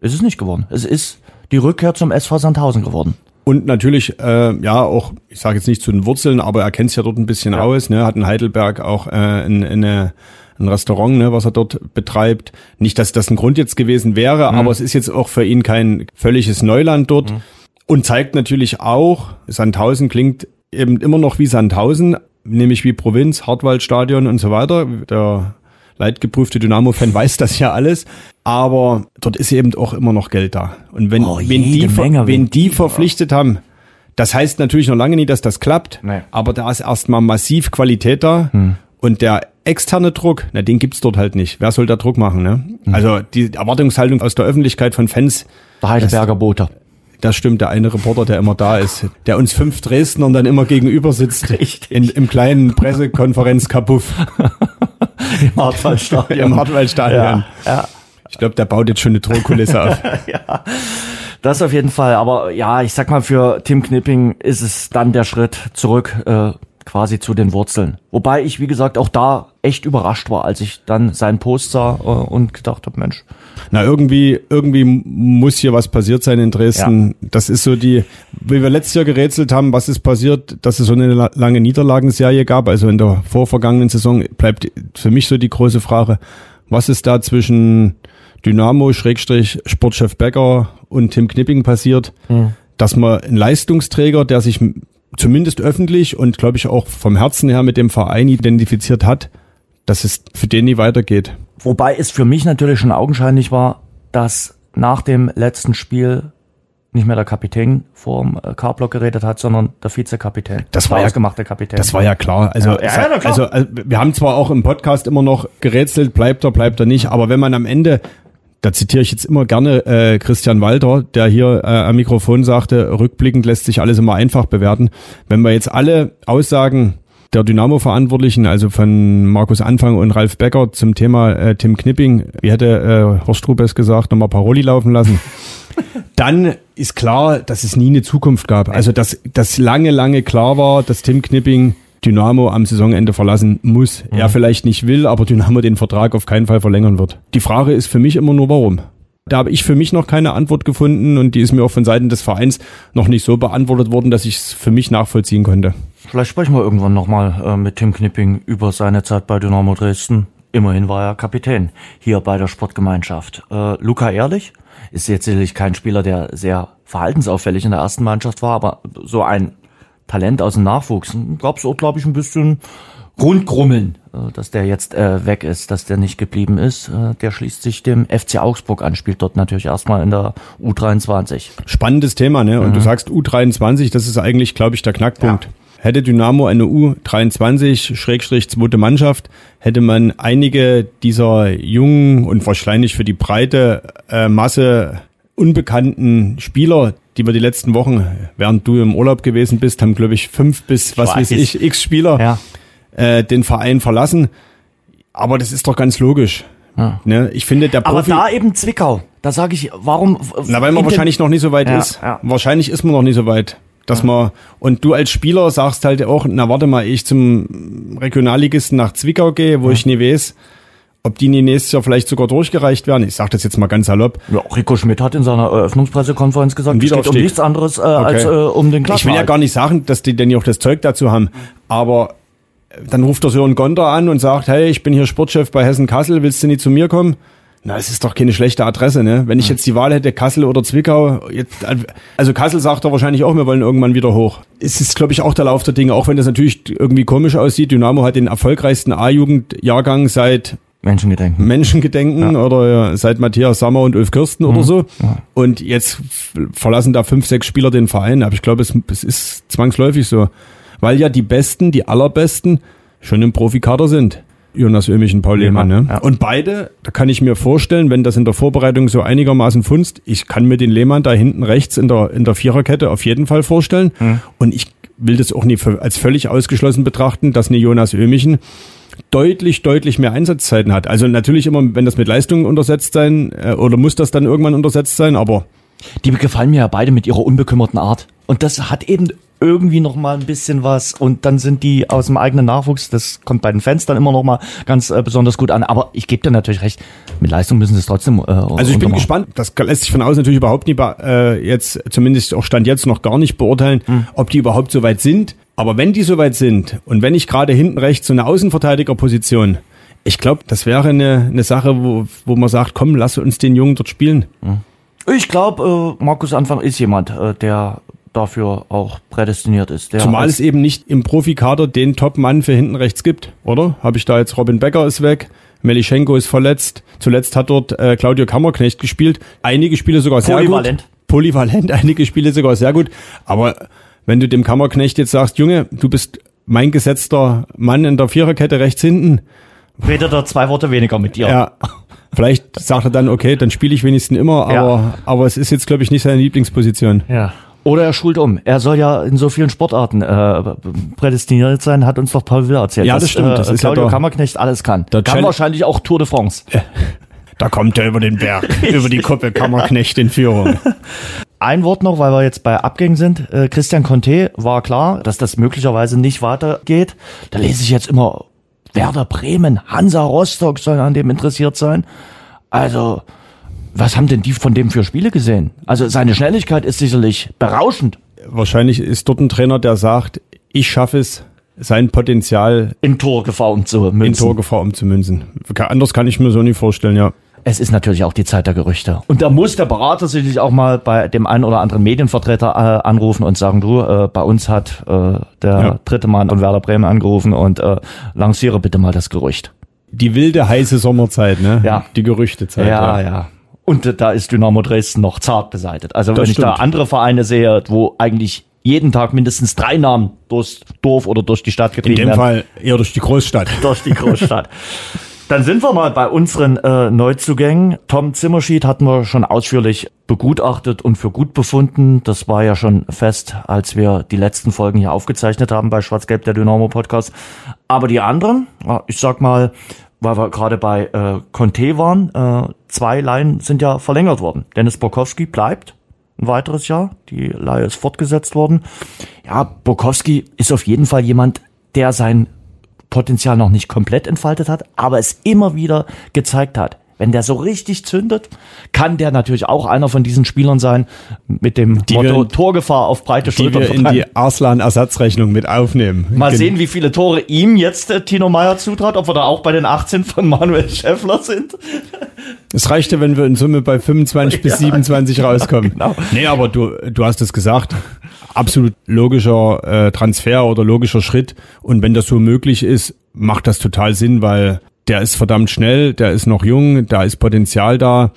Ist es nicht geworden. Es ist die Rückkehr zum SV Sandhausen geworden. Und natürlich, äh, ja, auch, ich sage jetzt nicht zu den Wurzeln, aber er kennt es ja dort ein bisschen ja. aus, ne? hat in Heidelberg auch äh, eine, eine ein Restaurant, ne, was er dort betreibt. Nicht, dass das ein Grund jetzt gewesen wäre, mhm. aber es ist jetzt auch für ihn kein völliges Neuland dort mhm. und zeigt natürlich auch, Sandhausen klingt eben immer noch wie Sandhausen, nämlich wie Provinz, Hartwaldstadion und so weiter. Der leidgeprüfte Dynamo-Fan weiß das ja alles, aber dort ist eben auch immer noch Geld da. Und wenn, oh, wenn die, Menge, wenn die verpflichtet haben, das heißt natürlich noch lange nicht, dass das klappt, nee. aber da ist erstmal massiv Qualität da. Hm. Und der externe Druck, na, den gibt's dort halt nicht. Wer soll da Druck machen, ne? Mhm. Also die Erwartungshaltung aus der Öffentlichkeit von Fans. Der Heidelberger Bote. Das stimmt, der eine Reporter, der immer da ist, der uns fünf Dresdner dann immer gegenüber sitzt. Richtig. In, Im kleinen Pressekonferenz Kapuff. Im Hartwaldstadion. Im Hartwaldstadion. Ja, ja. Ich glaube, der baut jetzt schon eine Drohkulisse auf. ja. Das auf jeden Fall. Aber ja, ich sag mal, für Tim Knipping ist es dann der Schritt zurück äh, quasi zu den Wurzeln. Wobei ich, wie gesagt, auch da echt überrascht war, als ich dann seinen Post sah äh, und gedacht habe, Mensch. Na, irgendwie, irgendwie muss hier was passiert sein in Dresden. Ja. Das ist so die, wie wir letztes Jahr gerätselt haben, was ist passiert, dass es so eine lange Niederlagenserie gab. Also in der vorvergangenen Saison bleibt für mich so die große Frage, was ist da zwischen Dynamo, Schrägstrich, Sportchef Becker und Tim Knipping passiert, mhm. dass man ein Leistungsträger, der sich zumindest öffentlich und glaube ich auch vom Herzen her mit dem Verein identifiziert hat, dass es für den nie weitergeht. Wobei es für mich natürlich schon augenscheinlich war, dass nach dem letzten Spiel nicht mehr der Kapitän vorm äh, Carblock geredet hat, sondern der Vizekapitän. Das war ja gemachte Kapitän. Das war ja klar. Also, ja, ja, ja, klar. also, also wir haben zwar auch im Podcast immer noch gerätselt, bleibt er, bleibt er nicht, aber wenn man am Ende da zitiere ich jetzt immer gerne äh, Christian Walter, der hier äh, am Mikrofon sagte, rückblickend lässt sich alles immer einfach bewerten. Wenn wir jetzt alle Aussagen der Dynamo-Verantwortlichen, also von Markus Anfang und Ralf Becker zum Thema äh, Tim Knipping, wie hätte äh, Horst Rubes gesagt, nochmal Paroli laufen lassen, dann ist klar, dass es nie eine Zukunft gab. Also dass, dass lange, lange klar war, dass Tim Knipping Dynamo am Saisonende verlassen muss. Mhm. Er vielleicht nicht will, aber Dynamo den Vertrag auf keinen Fall verlängern wird. Die Frage ist für mich immer nur, warum. Da habe ich für mich noch keine Antwort gefunden und die ist mir auch von Seiten des Vereins noch nicht so beantwortet worden, dass ich es für mich nachvollziehen konnte. Vielleicht sprechen wir irgendwann nochmal äh, mit Tim Knipping über seine Zeit bei Dynamo Dresden. Immerhin war er Kapitän hier bei der Sportgemeinschaft. Äh, Luca Ehrlich ist jetzt sicherlich kein Spieler, der sehr verhaltensauffällig in der ersten Mannschaft war, aber so ein Talent aus dem Nachwuchs. Gab es auch, glaube ich, ein bisschen Rundgrummeln, äh, dass der jetzt äh, weg ist, dass der nicht geblieben ist. Äh, der schließt sich dem FC Augsburg an, spielt dort natürlich erstmal in der U23. Spannendes Thema, ne? Und mhm. du sagst U23, das ist eigentlich, glaube ich, der Knackpunkt. Ja. Hätte Dynamo eine U23 Schrägstrich zweite Mannschaft, hätte man einige dieser jungen und wahrscheinlich für die breite äh, Masse unbekannten Spieler, die wir die letzten Wochen, während du im Urlaub gewesen bist, haben, glaube ich, fünf bis, was weiß ich, x Spieler ja. äh, den Verein verlassen. Aber das ist doch ganz logisch. Ja. Ne? Ich finde, der Profi. Aber da eben Zwickau. Da sage ich, warum. Na, weil man wahrscheinlich noch nicht so weit ja, ist. Wahrscheinlich ist man noch nicht so weit. Dass man, und du als Spieler sagst halt auch, na warte mal, ich zum Regionalligisten nach Zwickau gehe, wo ich nie weiß, ob die nächstes Jahr vielleicht sogar durchgereicht werden. Ich sage das jetzt mal ganz salopp. Ja, Rico Schmidt hat in seiner Eröffnungspressekonferenz gesagt, es geht um nichts anderes äh, okay. als äh, um den Klassenerhalt. Ich will ja gar nicht sagen, dass die denn auch das Zeug dazu haben, aber dann ruft der Sören Gonter an und sagt, hey, ich bin hier Sportchef bei Hessen Kassel, willst du nicht zu mir kommen? Na, es ist doch keine schlechte Adresse, ne? Wenn ich jetzt die Wahl hätte, Kassel oder Zwickau, jetzt, also Kassel sagt doch wahrscheinlich auch, wir wollen irgendwann wieder hoch. Es ist, glaube ich, auch der Lauf der Dinge, auch wenn das natürlich irgendwie komisch aussieht. Dynamo hat den erfolgreichsten A-Jugendjahrgang seit Menschengedenken. Menschengedenken ja. oder seit Matthias Sammer und Ulf Kirsten mhm. oder so. Ja. Und jetzt verlassen da fünf, sechs Spieler den Verein. Aber ich glaube, es, es ist zwangsläufig so. Weil ja die Besten, die allerbesten schon im Profikader sind. Jonas Ömich und Paul Lehmann. Ne? Ja. Und beide, da kann ich mir vorstellen, wenn das in der Vorbereitung so einigermaßen funzt, ich kann mir den Lehmann da hinten rechts in der, in der Viererkette auf jeden Fall vorstellen. Mhm. Und ich will das auch nicht als völlig ausgeschlossen betrachten, dass eine Jonas Ömichen deutlich, deutlich mehr Einsatzzeiten hat. Also natürlich immer, wenn das mit Leistungen untersetzt sein, äh, oder muss das dann irgendwann untersetzt sein, aber. Die gefallen mir ja beide mit ihrer unbekümmerten Art. Und das hat eben irgendwie noch mal ein bisschen was und dann sind die aus dem eigenen Nachwuchs, das kommt bei den Fans dann immer noch mal ganz äh, besonders gut an, aber ich gebe dir natürlich recht, mit Leistung müssen sie es trotzdem äh, Also ich bin gespannt, das lässt sich von außen natürlich überhaupt nicht äh, jetzt zumindest auch Stand jetzt noch gar nicht beurteilen, hm. ob die überhaupt so weit sind, aber wenn die soweit sind und wenn ich gerade hinten rechts so eine Außenverteidigerposition, ich glaube, das wäre eine, eine Sache, wo, wo man sagt, komm, lass uns den Jungen dort spielen. Ich glaube, äh, Markus Anfang ist jemand, äh, der dafür auch prädestiniert ist. Zumal es eben nicht im Profikader den Top-Mann für hinten rechts gibt, oder? Habe ich da jetzt Robin Becker ist weg, Melischenko ist verletzt. Zuletzt hat dort äh, Claudio Kammerknecht gespielt. Einige Spiele sogar sehr Polyvalent. gut. Polyvalent. Einige Spiele sogar sehr gut. Aber wenn du dem Kammerknecht jetzt sagst, Junge, du bist mein gesetzter Mann in der Viererkette rechts hinten. Redet er zwei Worte weniger mit dir. Ja. Vielleicht sagt er dann, okay, dann spiele ich wenigstens immer, aber, ja. aber es ist jetzt, glaube ich, nicht seine Lieblingsposition. Ja. Oder er schult um. Er soll ja in so vielen Sportarten äh, prädestiniert sein, hat uns doch Paul Will erzählt. Ja, das dass, stimmt. Das äh, ist Claudio ja Kammerknecht alles kann. Kann Challenge wahrscheinlich auch Tour de France. Da kommt er über den Berg, über die Kuppe Kammerknecht in Führung. ein Wort noch, weil wir jetzt bei Abgängen sind. Äh, Christian Conte war klar, dass das möglicherweise nicht weitergeht. Da lese ich jetzt immer Werder Bremen, Hansa Rostock sollen an dem interessiert sein. Also, was haben denn die von dem für Spiele gesehen? Also seine Schnelligkeit ist sicherlich berauschend. Wahrscheinlich ist dort ein Trainer, der sagt, ich schaffe es, sein Potenzial in Torgefahr umzumünzen. In Torgefahr umzumünzen. Anders kann ich mir so nicht vorstellen, ja. Es ist natürlich auch die Zeit der Gerüchte. Und da muss der Berater sicherlich auch mal bei dem einen oder anderen Medienvertreter äh, anrufen und sagen, du, äh, bei uns hat äh, der ja. dritte Mann von Werder Bremen angerufen und äh, lanciere bitte mal das Gerücht. Die wilde, heiße Sommerzeit, ne? Ja. Die Gerüchtezeit. Ja, ja. ja. Und äh, da ist Dynamo Dresden noch zart beseitet. Also das wenn stimmt. ich da andere Vereine sehe, wo eigentlich jeden Tag mindestens drei Namen durchs Dorf oder durch die Stadt getrieben werden. In dem werden. Fall eher durch die Großstadt. durch die Großstadt. Dann sind wir mal bei unseren äh, Neuzugängen. Tom Zimmerschied hatten wir schon ausführlich begutachtet und für gut befunden. Das war ja schon fest, als wir die letzten Folgen hier aufgezeichnet haben bei Schwarz-Gelb, der Dynamo Podcast. Aber die anderen, ich sag mal, weil wir gerade bei äh, Conte waren, äh, zwei Laien sind ja verlängert worden. Dennis Borkowski bleibt ein weiteres Jahr. Die Leihe ist fortgesetzt worden. Ja, Borkowski ist auf jeden Fall jemand, der sein Potenzial noch nicht komplett entfaltet hat, aber es immer wieder gezeigt hat. Wenn der so richtig zündet, kann der natürlich auch einer von diesen Spielern sein mit dem die Motto wir, Torgefahr auf breite Schultern. Die wir in die Arslan-Ersatzrechnung mit aufnehmen. Mal Gen sehen, wie viele Tore ihm jetzt äh, Tino Meyer zutraut, ob wir da auch bei den 18 von Manuel Schäffler sind. Es reichte, wenn wir in Summe bei 25 bis 27 rauskommen. Genau. Nee, aber du, du hast es gesagt. Absolut logischer äh, Transfer oder logischer Schritt. Und wenn das so möglich ist, macht das total Sinn, weil der ist verdammt schnell, der ist noch jung, da ist Potenzial da.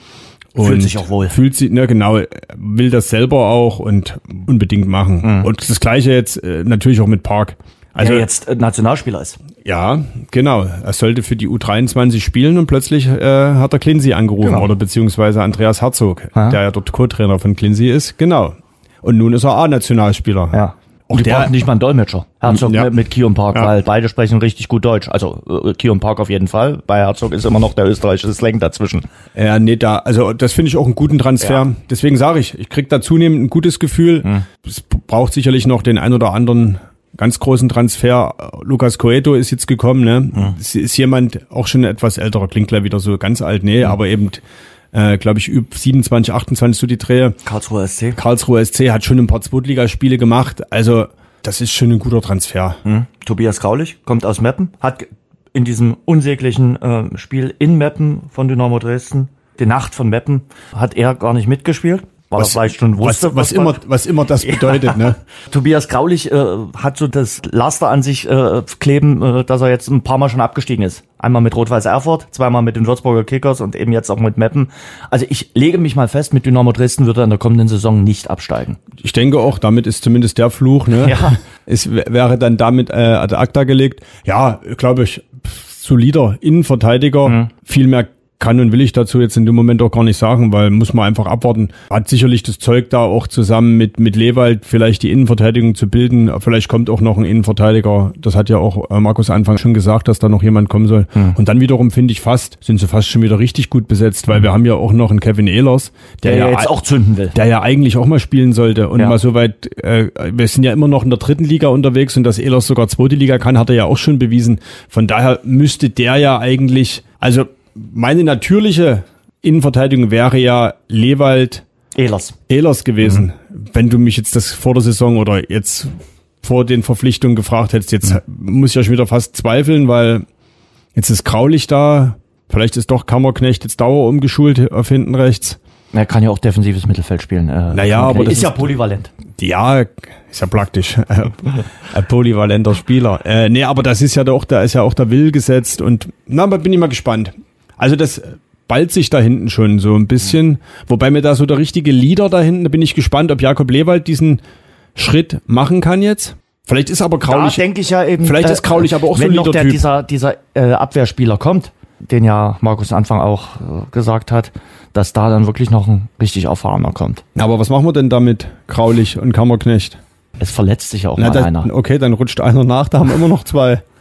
Und fühlt sich auch wohl. Fühlt sich, ne, genau, will das selber auch und unbedingt machen. Mhm. Und das gleiche jetzt äh, natürlich auch mit Park. Also der jetzt äh, Nationalspieler ist. Ja, genau. Er sollte für die U23 spielen und plötzlich äh, hat er Clincy angerufen genau. oder beziehungsweise Andreas Herzog, Aha. der ja dort Co-Trainer von Clincy ist. Genau. Und nun ist er A-Nationalspieler. Ja. Und die der, brauchen nicht mal einen Dolmetscher. Herzog ja. mit Kion Park, ja. weil beide sprechen richtig gut Deutsch. Also äh, Kion Park auf jeden Fall. Bei Herzog ist immer noch der österreichische Slang dazwischen. Ja, nee, da, also das finde ich auch einen guten Transfer. Ja. Deswegen sage ich, ich krieg da zunehmend ein gutes Gefühl. Hm. Es braucht sicherlich noch den ein oder anderen ganz großen Transfer. Lukas Coeto ist jetzt gekommen, ne? Hm. Ist, ist jemand auch schon etwas älterer, klingt gleich wieder so ganz alt, nee, hm. aber eben äh, glaube ich, 27, 28 so die Drehe. Karlsruhe SC. Karlsruhe SC hat schon ein paar Zweitligaspiele gemacht. Also das ist schon ein guter Transfer. Mhm. Tobias Graulich kommt aus Meppen, hat in diesem unsäglichen äh, Spiel in Meppen von Dynamo Dresden, die Nacht von Meppen, hat er gar nicht mitgespielt weil was, er vielleicht schon wusste. Was, was, was immer, was immer das bedeutet, ne? Tobias Graulich äh, hat so das Laster an sich äh, kleben, äh, dass er jetzt ein paar Mal schon abgestiegen ist. Einmal mit Rot-Weiß Erfurt, zweimal mit den Würzburger Kickers und eben jetzt auch mit Meppen. Also ich lege mich mal fest, mit Dynamo Dresden wird er in der kommenden Saison nicht absteigen. Ich denke auch, damit ist zumindest der Fluch, ne? Ja. Es wäre dann damit äh, ad acta gelegt. Ja, glaube ich, solider Innenverteidiger. Mhm. Viel mehr kann und will ich dazu jetzt in dem Moment auch gar nicht sagen, weil muss man einfach abwarten. Hat sicherlich das Zeug da auch zusammen mit, mit Lewald vielleicht die Innenverteidigung zu bilden. Vielleicht kommt auch noch ein Innenverteidiger. Das hat ja auch äh, Markus Anfang schon gesagt, dass da noch jemand kommen soll. Hm. Und dann wiederum finde ich fast, sind sie fast schon wieder richtig gut besetzt, weil wir haben ja auch noch einen Kevin Ehlers, der, der ja jetzt auch zünden will. Der ja eigentlich auch mal spielen sollte und ja. mal so weit, äh, wir sind ja immer noch in der dritten Liga unterwegs und dass Ehlers sogar zweite Liga kann, hat er ja auch schon bewiesen. Von daher müsste der ja eigentlich, also meine natürliche Innenverteidigung wäre ja Lewald Ehlers. Ehlers gewesen. Mhm. Wenn du mich jetzt das vor der Saison oder jetzt vor den Verpflichtungen gefragt hättest, jetzt mhm. muss ich ja schon wieder fast zweifeln, weil jetzt ist Graulich da. Vielleicht ist doch Kammerknecht jetzt Dauer umgeschult auf hinten rechts. Er kann ja auch defensives Mittelfeld spielen. Äh, naja, aber das ist ja polyvalent. Ja, ist ja praktisch. Ein polyvalenter Spieler. Äh, nee, aber das ist ja doch, da ist ja auch der Will gesetzt und na, aber bin ich mal gespannt. Also das ballt sich da hinten schon so ein bisschen. Wobei mir da so der richtige Leader da hinten, da bin ich gespannt, ob Jakob Lewald diesen Schritt machen kann jetzt. Vielleicht ist aber Kraulich. Da denke ich ja eben. Vielleicht äh, ist Kraulich aber auch so ein noch der, dieser, dieser äh, Abwehrspieler kommt, den ja Markus Anfang auch äh, gesagt hat, dass da dann wirklich noch ein richtig erfahrener kommt. Aber was machen wir denn damit, Kraulich und Kammerknecht? Es verletzt sich ja auch Na, mal da, einer. Okay, dann rutscht einer nach, da haben wir immer noch zwei.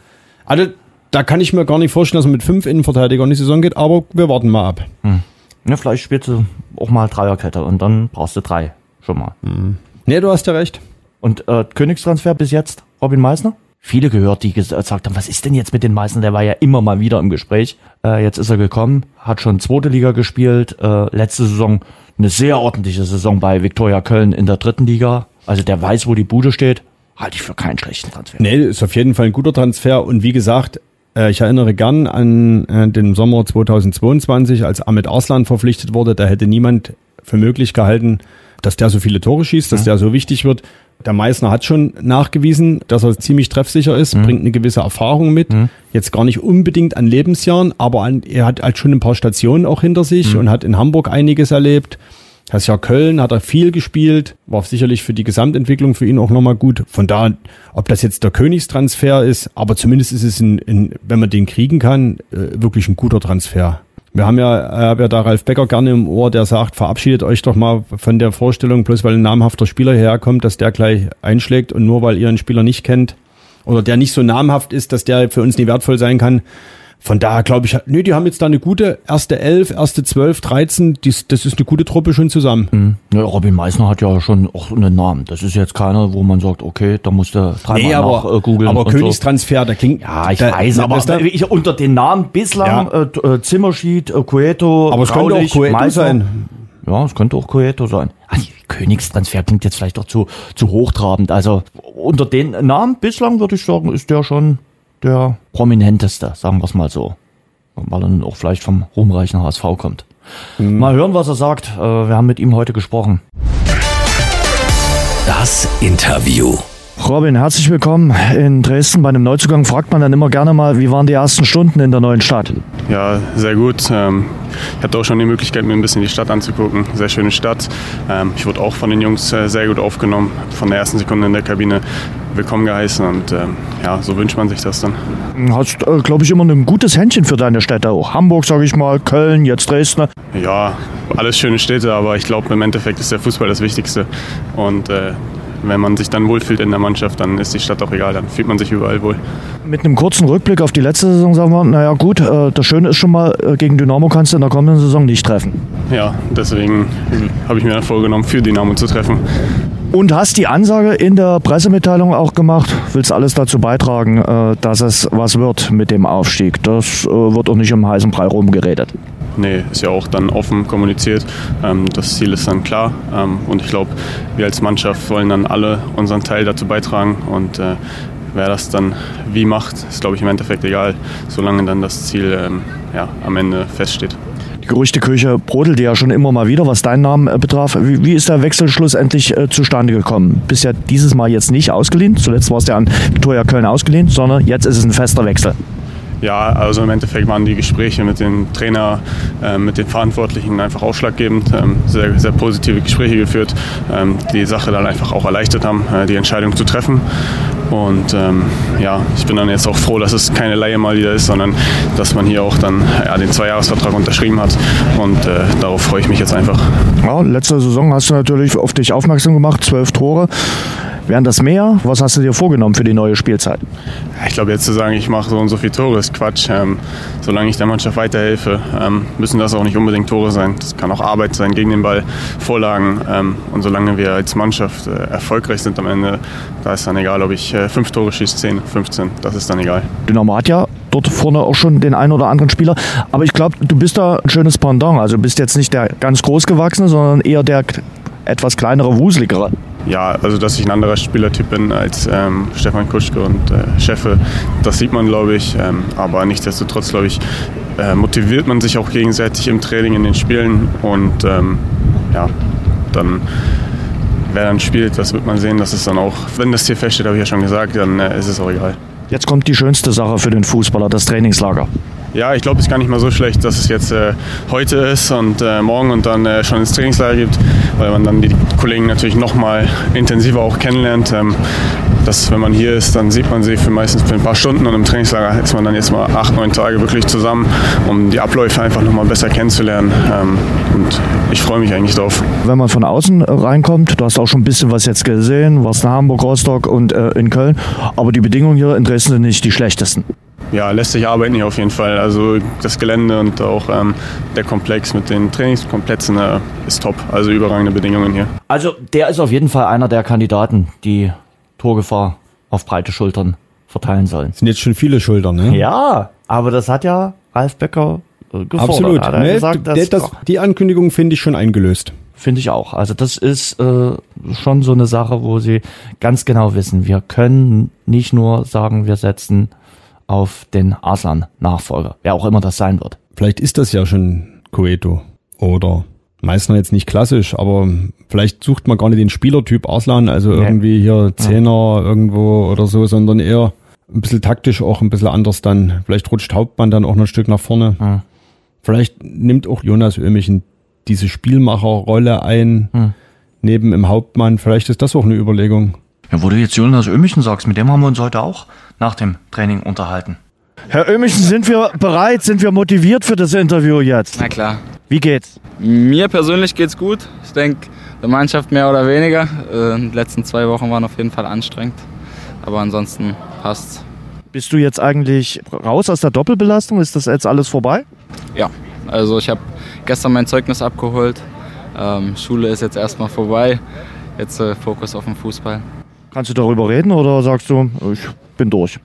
Also da kann ich mir gar nicht vorstellen, dass man mit fünf Innenverteidigern in die Saison geht, aber wir warten mal ab. Hm. Ja, vielleicht spielst du auch mal Dreierkette und dann brauchst du drei. schon mal. Mhm. Nee, du hast ja recht. Und äh, Königstransfer bis jetzt, Robin Meissner? Viele gehört, die gesagt haben, was ist denn jetzt mit den Meißner? Der war ja immer mal wieder im Gespräch. Äh, jetzt ist er gekommen, hat schon zweite Liga gespielt, äh, letzte Saison eine sehr ordentliche Saison bei Viktoria Köln in der dritten Liga. Also der weiß, wo die Bude steht. Halte ich für keinen schlechten Transfer. Nee, ist auf jeden Fall ein guter Transfer. Und wie gesagt, äh, ich erinnere gern an äh, den Sommer 2022, als Ahmed Arslan verpflichtet wurde. Da hätte niemand für möglich gehalten, dass der so viele Tore schießt, dass mhm. der so wichtig wird. Der Meißner hat schon nachgewiesen, dass er ziemlich treffsicher ist, mhm. bringt eine gewisse Erfahrung mit. Mhm. Jetzt gar nicht unbedingt an Lebensjahren, aber an, er hat halt schon ein paar Stationen auch hinter sich mhm. und hat in Hamburg einiges erlebt. Das Jahr Köln hat er viel gespielt, war sicherlich für die Gesamtentwicklung für ihn auch nochmal gut. Von da, ob das jetzt der Königstransfer ist, aber zumindest ist es, ein, ein, wenn man den kriegen kann, äh, wirklich ein guter Transfer. Wir haben ja, habe ja da Ralf Becker gerne im Ohr, der sagt, verabschiedet euch doch mal von der Vorstellung, bloß weil ein namhafter Spieler herkommt, dass der gleich einschlägt und nur weil ihr einen Spieler nicht kennt oder der nicht so namhaft ist, dass der für uns nie wertvoll sein kann, von daher glaube ich, nee, die haben jetzt da eine gute erste Elf, erste Zwölf, Dreizehn, das ist eine gute Truppe schon zusammen. Mhm. Ja, Robin Meissner hat ja schon auch einen Namen. Das ist jetzt keiner, wo man sagt, okay, da musst du dreimal nee, aber, nach äh, googeln. Aber Königstransfer, so. da klingt. Ja, ich da, weiß, aber da, ich, unter den Namen bislang ja. äh, äh Zimmerschied, äh, Cueto, Aber es könnte auch Cueto Meissner. sein. Ja, es könnte auch Cueto sein. Ach, Königstransfer klingt jetzt vielleicht doch zu, zu hochtrabend. Also unter den Namen bislang würde ich sagen, ist der schon der prominenteste, sagen wir es mal so. Weil er dann auch vielleicht vom ruhmreichen HSV kommt. Mhm. Mal hören, was er sagt. Äh, wir haben mit ihm heute gesprochen. Das Interview. Robin, herzlich willkommen in Dresden. Bei einem Neuzugang fragt man dann immer gerne mal, wie waren die ersten Stunden in der neuen Stadt? Ja, sehr gut. Ähm, ich hatte auch schon die Möglichkeit, mir ein bisschen die Stadt anzugucken. Sehr schöne Stadt. Ähm, ich wurde auch von den Jungs äh, sehr gut aufgenommen. Von der ersten Sekunde in der Kabine willkommen geheißen und ähm, ja, so wünscht man sich das dann. Hast, äh, glaube ich, immer ein gutes Händchen für deine Städte. Auch Hamburg, sage ich mal, Köln, jetzt Dresden. Ja, alles schöne Städte, aber ich glaube, im Endeffekt ist der Fußball das Wichtigste. Und äh, wenn man sich dann wohlfühlt in der Mannschaft, dann ist die Stadt auch egal, dann fühlt man sich überall wohl. Mit einem kurzen Rückblick auf die letzte Saison sagen wir, naja gut, äh, das Schöne ist schon mal, äh, gegen Dynamo kannst du in der kommenden Saison nicht treffen. Ja, deswegen habe ich mir dann vorgenommen, für Dynamo zu treffen. Und hast die Ansage in der Pressemitteilung auch gemacht, willst alles dazu beitragen, äh, dass es was wird mit dem Aufstieg. Das wird auch nicht im heißen Brei rumgeredet nee, ist ja auch dann offen kommuniziert. Ähm, das Ziel ist dann klar ähm, und ich glaube, wir als Mannschaft wollen dann alle unseren Teil dazu beitragen und äh, wer das dann wie macht, ist glaube ich im Endeffekt egal, solange dann das Ziel ähm, ja, am Ende feststeht. Die Gerüchteküche brodelte ja schon immer mal wieder, was deinen Namen äh, betraf. Wie, wie, ist der Wechsel schlussendlich äh, zustande gekommen? Bist ja dieses Mal jetzt nicht ausgeliehen. Zuletzt war es ja an Victoria Köln ausgeliehen, sondern jetzt ist es ein fester Wechsel. Ja, also im Endeffekt waren die Gespräche mit dem Trainer, äh, mit den Verantwortlichen einfach ausschlaggebend. Ähm, sehr, sehr positive Gespräche geführt, ähm, die Sache dann einfach auch erleichtert haben, äh, die Entscheidung zu treffen. Und ähm, ja, ich bin dann jetzt auch froh, dass es keine Laie mal wieder ist, sondern dass man hier auch dann ja, den Zweijahresvertrag unterschrieben hat. Und äh, darauf freue ich mich jetzt einfach. Ja, letzte Saison hast du natürlich auf dich aufmerksam gemacht, zwölf Tore. Wären das mehr? Was hast du dir vorgenommen für die neue Spielzeit? Ich glaube, jetzt zu sagen, ich mache so und so viel Tore, ist Quatsch. Ähm, solange ich der Mannschaft weiterhelfe, ähm, müssen das auch nicht unbedingt Tore sein. Das kann auch Arbeit sein gegen den Ball, Vorlagen. Ähm, und solange wir als Mannschaft äh, erfolgreich sind am Ende, da ist dann egal, ob ich äh, fünf Tore schieße, 10, 15, das ist dann egal. Dynamo hat ja dort vorne auch schon den einen oder anderen Spieler. Aber ich glaube, du bist da ein schönes Pendant. Also bist jetzt nicht der ganz großgewachsene, sondern eher der etwas kleinere, wuseligere ja, also dass ich ein anderer Spielertyp bin als ähm, Stefan Kuschke und äh, Scheffe, das sieht man, glaube ich. Ähm, aber nichtsdestotrotz, glaube ich, äh, motiviert man sich auch gegenseitig im Training, in den Spielen. Und ähm, ja, dann, wer dann spielt, das wird man sehen. Das ist dann auch, wenn das hier feststeht, habe ich ja schon gesagt, dann äh, ist es auch egal. Jetzt kommt die schönste Sache für den Fußballer, das Trainingslager. Ja, ich glaube, es ist gar nicht mal so schlecht, dass es jetzt äh, heute ist und äh, morgen und dann äh, schon ins Trainingslager gibt, weil man dann die Kollegen natürlich noch mal intensiver auch kennenlernt. Ähm, dass, wenn man hier ist, dann sieht man sie für meistens für ein paar Stunden und im Trainingslager ist man dann jetzt mal acht, neun Tage wirklich zusammen, um die Abläufe einfach noch mal besser kennenzulernen. Ähm, und ich freue mich eigentlich drauf. Wenn man von außen reinkommt, du hast auch schon ein bisschen was jetzt gesehen, warst in Hamburg, Rostock und äh, in Köln, aber die Bedingungen hier in Dresden sind nicht die schlechtesten. Ja, lässt sich arbeiten hier auf jeden Fall. Also das Gelände und auch ähm, der Komplex mit den Trainingskomplexen äh, ist top. Also überragende Bedingungen hier. Also der ist auf jeden Fall einer der Kandidaten, die Torgefahr auf breite Schultern verteilen sollen. Das sind jetzt schon viele Schultern, ne? Ja, aber das hat ja Ralf Becker äh, gefordert. Absolut. Hat er Ne, gesagt, der, dass, das, die Ankündigung finde ich schon eingelöst. Finde ich auch. Also das ist äh, schon so eine Sache, wo sie ganz genau wissen, wir können nicht nur sagen, wir setzen auf den Aslan-Nachfolger, wer auch immer das sein wird. Vielleicht ist das ja schon Coeto. Oder Meißner jetzt nicht klassisch, aber vielleicht sucht man gar nicht den Spielertyp Arslan, also Nee. irgendwie hier Zehner irgendwo oder so, sondern eher ein bisschen taktisch auch ein bisschen anders dann. Vielleicht rutscht Hauptmann dann auch noch ein Stück nach vorne. Hm. Vielleicht nimmt auch Jonas Ömichen diese Spielmacherrolle ein, Hm. neben im Hauptmann. Vielleicht ist das auch eine Überlegung. Ja, wo du jetzt Jonas Ömichen sagst, mit dem haben wir uns heute auch nach dem Training unterhalten. Herr Ömichen, sind wir bereit, sind wir motiviert für das Interview jetzt? Na klar. Wie geht's? Mir persönlich geht's gut. Ich denke, der Mannschaft mehr oder weniger. Äh, Die letzten zwei Wochen waren auf jeden Fall anstrengend. Aber ansonsten passt's. Bist du jetzt eigentlich raus aus der Doppelbelastung? Ist das jetzt alles vorbei? Ja, also ich habe gestern mein Zeugnis abgeholt. Ähm, Schule ist jetzt erstmal vorbei. Jetzt äh, Fokus auf den Fußball. Kannst du darüber reden oder sagst du, ich bin durch?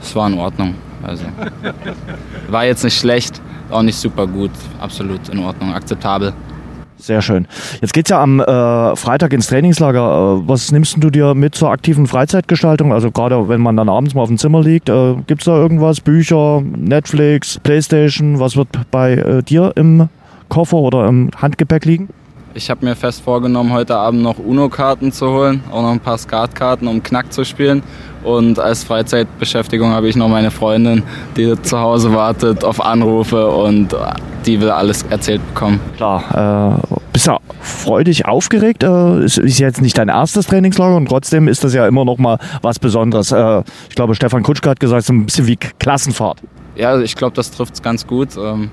Es war in Ordnung. Also war jetzt nicht schlecht, auch nicht super gut. Absolut in Ordnung, akzeptabel. Sehr schön. Jetzt geht's ja am äh, Freitag ins Trainingslager. Äh, was nimmst du dir mit zur aktiven Freizeitgestaltung? Also gerade wenn man dann abends mal auf dem Zimmer liegt, äh, gibt's da irgendwas? Bücher, Netflix, Playstation? Was wird bei äh, dir im Koffer oder im Handgepäck liegen? Ich habe mir fest vorgenommen, heute Abend noch Uno-Karten zu holen, auch noch ein paar Skatkarten, um Knack zu spielen. Und als Freizeitbeschäftigung habe ich noch meine Freundin, die zu Hause wartet auf Anrufe und die will alles erzählt bekommen. Klar, äh, bist du freudig aufgeregt? Äh, ist, ist jetzt nicht dein erstes Trainingslager und trotzdem ist das ja immer noch mal was Besonderes. Äh, ich glaube, Stefan Kutschke hat gesagt, so ein bisschen wie Klassenfahrt. Ja, ich glaube, das trifft es ganz gut. Ähm,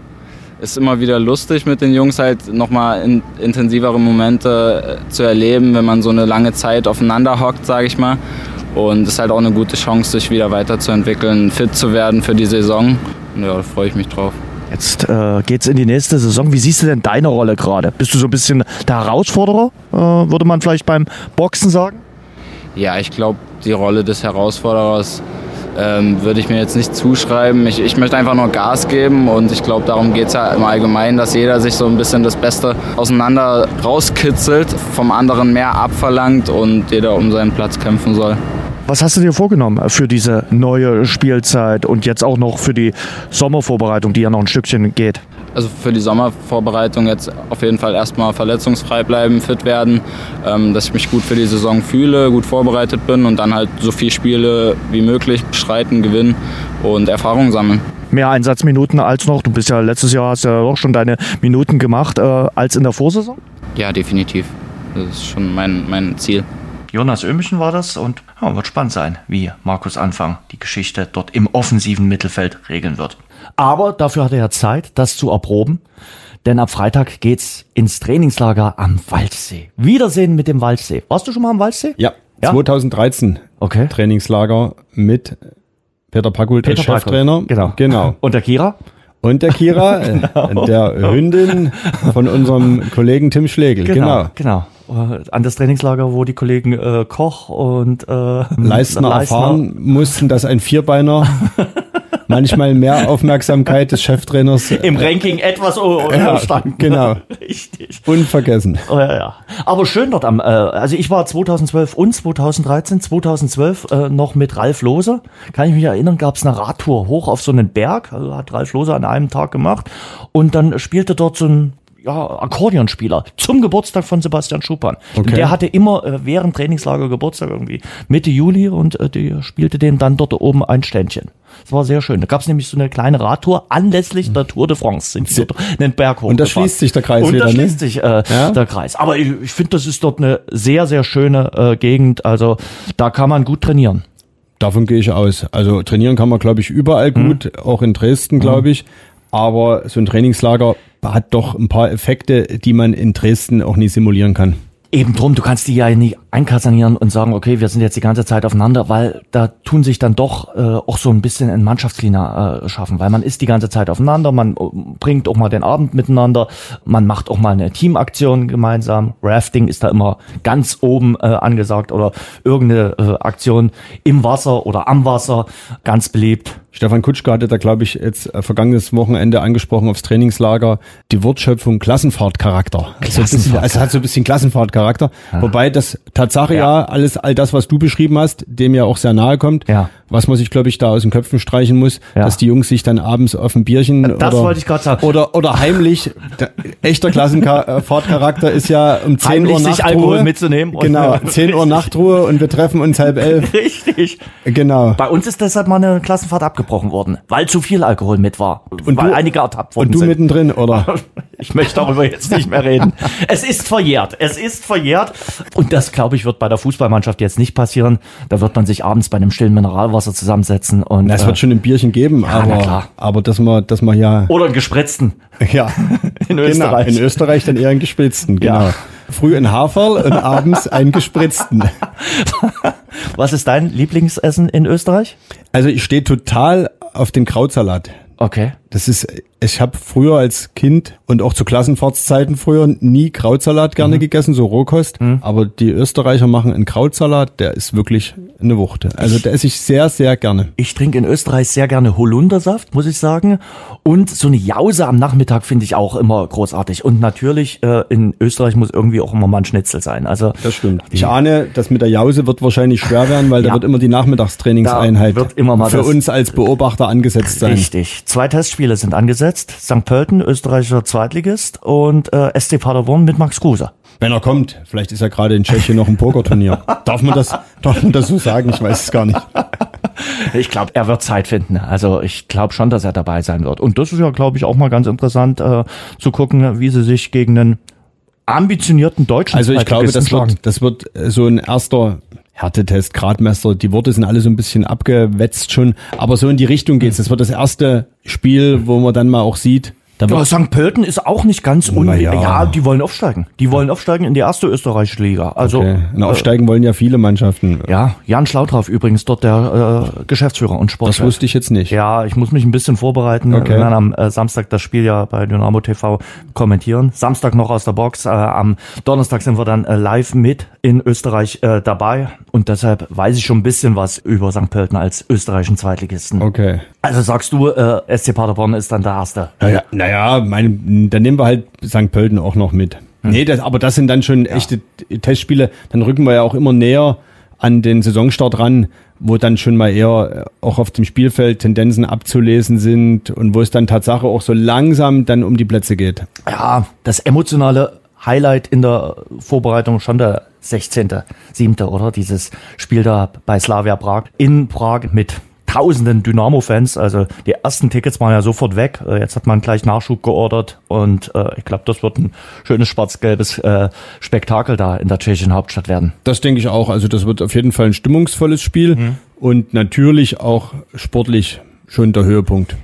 ist immer wieder lustig mit den Jungs halt nochmal in, intensivere Momente äh, zu erleben, wenn man so eine lange Zeit aufeinander hockt, sage ich mal. Und es ist halt auch eine gute Chance, sich wieder weiterzuentwickeln, fit zu werden für die Saison. Und ja, da freue ich mich drauf. Jetzt äh, geht's in die nächste Saison. Wie siehst du denn deine Rolle gerade? Bist du so ein bisschen der Herausforderer, äh, würde man vielleicht beim Boxen sagen? Ja, ich glaube, die Rolle des Herausforderers ähm, würde ich mir jetzt nicht zuschreiben. Ich, ich möchte einfach nur Gas geben und ich glaube, darum geht es ja im Allgemeinen, dass jeder sich so ein bisschen das Beste auseinander rauskitzelt, vom anderen mehr abverlangt und jeder um seinen Platz kämpfen soll. Was hast du dir vorgenommen für diese neue Spielzeit und jetzt auch noch für die Sommervorbereitung, die ja noch ein Stückchen geht? Also für die Sommervorbereitung jetzt auf jeden Fall erstmal verletzungsfrei bleiben, fit werden, ähm, dass ich mich gut für die Saison fühle, gut vorbereitet bin und dann halt so viel Spiele wie möglich bestreiten, gewinnen und Erfahrungen sammeln. Mehr Einsatzminuten als noch. Du bist ja letztes Jahr hast ja auch schon deine Minuten gemacht äh, als in der Vorsaison. Ja, definitiv. Das ist schon mein, mein Ziel. Jonas Ömichen war das und ja, wird spannend sein, wie Markus Anfang die Geschichte dort im offensiven Mittelfeld regeln wird. Aber dafür hat er ja Zeit, das zu erproben. Denn ab Freitag geht's ins Trainingslager am Waldsee. Wiedersehen mit dem Waldsee. Warst du schon mal am Waldsee? Ja, Ja? 2013 Okay. Trainingslager mit Peter Packult als Peter Cheftrainer. Genau. genau. Und der Kira? Und der Kira, äh, der Hündin von unserem Kollegen Tim Schlegel. Genau. Genau. Äh, An das Trainingslager, wo die Kollegen äh, Koch und äh, Leistner erfahren mussten, dass ein Vierbeiner manchmal mehr Aufmerksamkeit des Cheftrainers im Ranking etwas Ja, überstanden. genau. Richtig. unvergessen. Oh, ja, ja. Aber schön dort am, äh, also ich war 2012 und 2013, 2012 äh, noch mit Ralf Lose. Kann ich mich erinnern, gab es eine Radtour hoch auf so einen Berg, also hat Ralf Lose an einem Tag gemacht. Und dann spielte dort so ein ja, Akkordeonspieler zum Geburtstag von Sebastian Schuppan. Okay. Und der hatte immer äh, während Trainingslager Geburtstag irgendwie Mitte Juli und äh, die spielte dem dann dort oben ein Ständchen. Das war sehr schön. Da gab es nämlich so eine kleine Radtour anlässlich der Tour de France. Sind die einen Berg hochgefahren. Und da schließt sich der Kreis Und wieder, da ne? schließt sich äh, Ja? der Kreis. Aber ich, ich finde, das ist dort eine sehr, sehr schöne äh, Gegend. Also da kann man gut trainieren. Davon gehe ich aus. Also trainieren kann man, glaube ich, überall gut, auch in Dresden, glaube ich. Aber so ein Trainingslager hat doch ein paar Effekte, die man in Dresden auch nie simulieren kann. Eben drum, du kannst die ja nicht einkasernieren und sagen, okay, wir sind jetzt die ganze Zeit aufeinander, weil da tun sich dann doch äh, auch so ein bisschen ein Mannschaftsklima äh, schaffen, weil man ist die ganze Zeit aufeinander, man äh, bringt auch mal den Abend miteinander, man macht auch mal eine Teamaktion gemeinsam. Rafting ist da immer ganz oben äh, angesagt oder irgendeine äh, Aktion im Wasser oder am Wasser, ganz beliebt. Stefan Kutschka hatte da, glaube ich, jetzt äh, vergangenes Wochenende angesprochen aufs Trainingslager die Wortschöpfung Klassenfahrtcharakter. Also, bisschen, also hat so ein bisschen Klassenfahrtcharakter. Ja. Wobei das Tatsache ja. ja. alles, all das, was du beschrieben hast, dem ja auch sehr nahe kommt. Ja. Was man sich, glaube ich, da aus den Köpfen streichen muss, ja. dass die Jungs sich dann abends auf ein Bierchen das oder, wollte ich gerade sagen. Oder, oder heimlich, der, echter Klassenfahrtcharakter ist ja um 10 heimlich Uhr Nachtruhe. Alkohol mitzunehmen. Genau, 10 Uhr Nachtruhe und wir treffen uns halb elf. Richtig. Genau. Bei uns ist deshalb mal eine Klassenfahrt abgebrochen worden, weil zu viel Alkohol mit war. Und weil du, einige ertappt worden Und du sind. mittendrin, oder? Ich möchte darüber jetzt nicht mehr reden. Es ist verjährt. Es ist verjährt. Und das, glaube ich, wird bei der Fußballmannschaft jetzt nicht passieren. Da wird man sich abends bei einem stillen Mineralwasser zusammensetzen und. Na, es wird schon ein Bierchen geben, ja, aber, aber dass man, dass man ja. Oder einen gespritzten. Ja. In Österreich. Genau, in Österreich dann eher einen gespritzten, genau. Ja. Früh ein Haferl und abends einen gespritzten. Was ist dein Lieblingsessen in Österreich? Also ich stehe total auf den Krautsalat. Okay. Das ist, ich habe früher als Kind und auch zu Klassenfahrtszeiten früher nie Krautsalat gerne Mhm. gegessen, so Rohkost. Aber die Österreicher machen einen Krautsalat, der ist wirklich eine Wucht. Also der esse ich sehr, sehr gerne. Ich trinke in Österreich sehr gerne Holundersaft, muss ich sagen. Und so eine Jause am Nachmittag finde ich auch immer großartig. Und natürlich, äh, in Österreich muss irgendwie auch immer mal ein Schnitzel sein. Also Das stimmt. Ich ahne, das mit der Jause wird wahrscheinlich schwer werden, weil da Ja. wird immer die Nachmittagstrainingseinheit Da wird immer mal für uns als Beobachter angesetzt sein. Richtig. Zwei Testspiele sind angesetzt. St. Pölten, österreichischer Zweitligist und äh, SC Paderborn mit Max Kruse. Wenn er kommt, vielleicht ist er gerade in Tschechien noch ein Pokerturnier. darf man das, darf man das so sagen? Ich weiß es gar nicht. Ich glaube, er wird Zeit finden. Also ich glaube schon, dass er dabei sein wird. Und das ist ja, glaube ich, auch mal ganz interessant äh, zu gucken, wie sie sich gegen einen ambitionierten deutschen Also ich glaube, das wird, das wird so ein erster Härtetest, Gradmesser. Die Worte sind alle so ein bisschen abgewetzt schon, aber so in die Richtung geht's. Das wird das erste Spiel, wo man dann mal auch sieht, da Ja, wird, St. Pölten ist auch nicht ganz un ja. ja. die wollen aufsteigen. Die wollen aufsteigen in die erste österreichische Liga. Also okay. Und aufsteigen wollen ja viele Mannschaften. äh, ja, Jan Schlautraff übrigens dort der äh, Geschäftsführer und Sportchef. Das wusste ich jetzt nicht. Ja, ich muss mich ein bisschen vorbereiten. Okay. Wir werden am äh, Samstag das Spiel ja bei Dynamo TV kommentieren. Samstag noch aus der Box. Äh, am Donnerstag sind wir dann äh, live mit in Österreich äh, dabei. Und deshalb weiß ich schon ein bisschen was über St. Pölten als österreichischen Zweitligisten. Okay. Also sagst du, äh, SC Paderborn ist dann der Erste. Naja, naja, mein, dann nehmen wir halt St. Pölten auch noch mit. Nee, das, aber das sind dann schon echte Testspiele. Dann rücken wir ja auch immer näher an den Saisonstart ran, wo dann schon mal eher äh, auch auf dem Spielfeld Tendenzen abzulesen sind und wo es dann Tatsache auch so langsam dann um die Plätze geht. Ja, das emotionale Highlight in der Vorbereitung schon der 16.7. oder? Dieses Spiel da bei Slavia Prag in Prag mit tausenden Dynamo-Fans. Also die ersten Tickets waren ja sofort weg. Äh, Jetzt hat man gleich Nachschub geordert und äh, ich glaube, das wird ein schönes schwarz-gelbes äh, Spektakel da in der tschechischen Hauptstadt werden. Das denke ich auch. Also das wird auf jeden Fall ein stimmungsvolles Spiel und natürlich auch sportlich schon der Höhepunkt.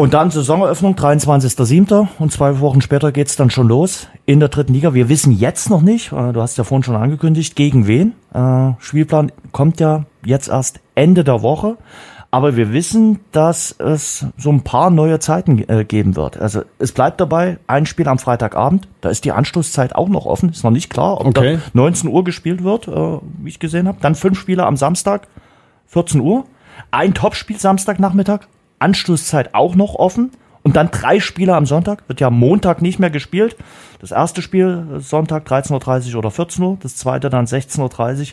Und dann Saisoneröffnung, 23.07. Und zwei Wochen später geht's dann schon los in der dritten Liga. Wir wissen jetzt noch nicht, äh, du hast ja vorhin schon angekündigt, gegen wen. Äh, Spielplan kommt ja jetzt erst Ende der Woche. Aber wir wissen, dass es so ein paar neue Zeiten äh, geben wird. Also es bleibt dabei, ein Spiel am Freitagabend. Da ist die Anstoßzeit auch noch offen. Ist noch nicht klar, ob Okay. da 19 Uhr gespielt wird, äh, wie ich gesehen habe. Dann fünf Spiele am Samstag, 14 Uhr. Ein Topspiel Samstagnachmittag, Anstoßzeit auch noch offen. Und dann drei Spiele am Sonntag, wird ja Montag nicht mehr gespielt. Das erste Spiel äh, Sonntag 13.30 Uhr oder 14 Uhr, das zweite dann 16.30 Uhr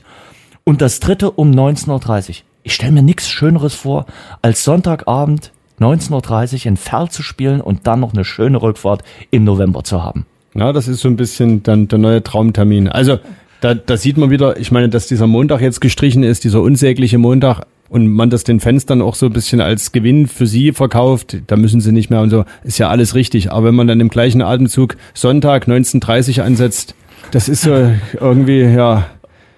und das dritte um 19.30 Uhr. Ich stelle mir nichts Schöneres vor, als Sonntagabend 19.30 Uhr in Ferl zu spielen und dann noch eine schöne Rückfahrt im November zu haben. Ja, das ist so ein bisschen dann der neue Traumtermin. Also da, da sieht man wieder, ich meine, dass dieser Montag jetzt gestrichen ist, dieser unsägliche Montag und man das den Fans dann auch so ein bisschen als Gewinn für sie verkauft, da müssen sie nicht mehr und so, ist ja alles richtig. Aber wenn man dann im gleichen Atemzug Sonntag 19.30 ansetzt, das ist so irgendwie, ja,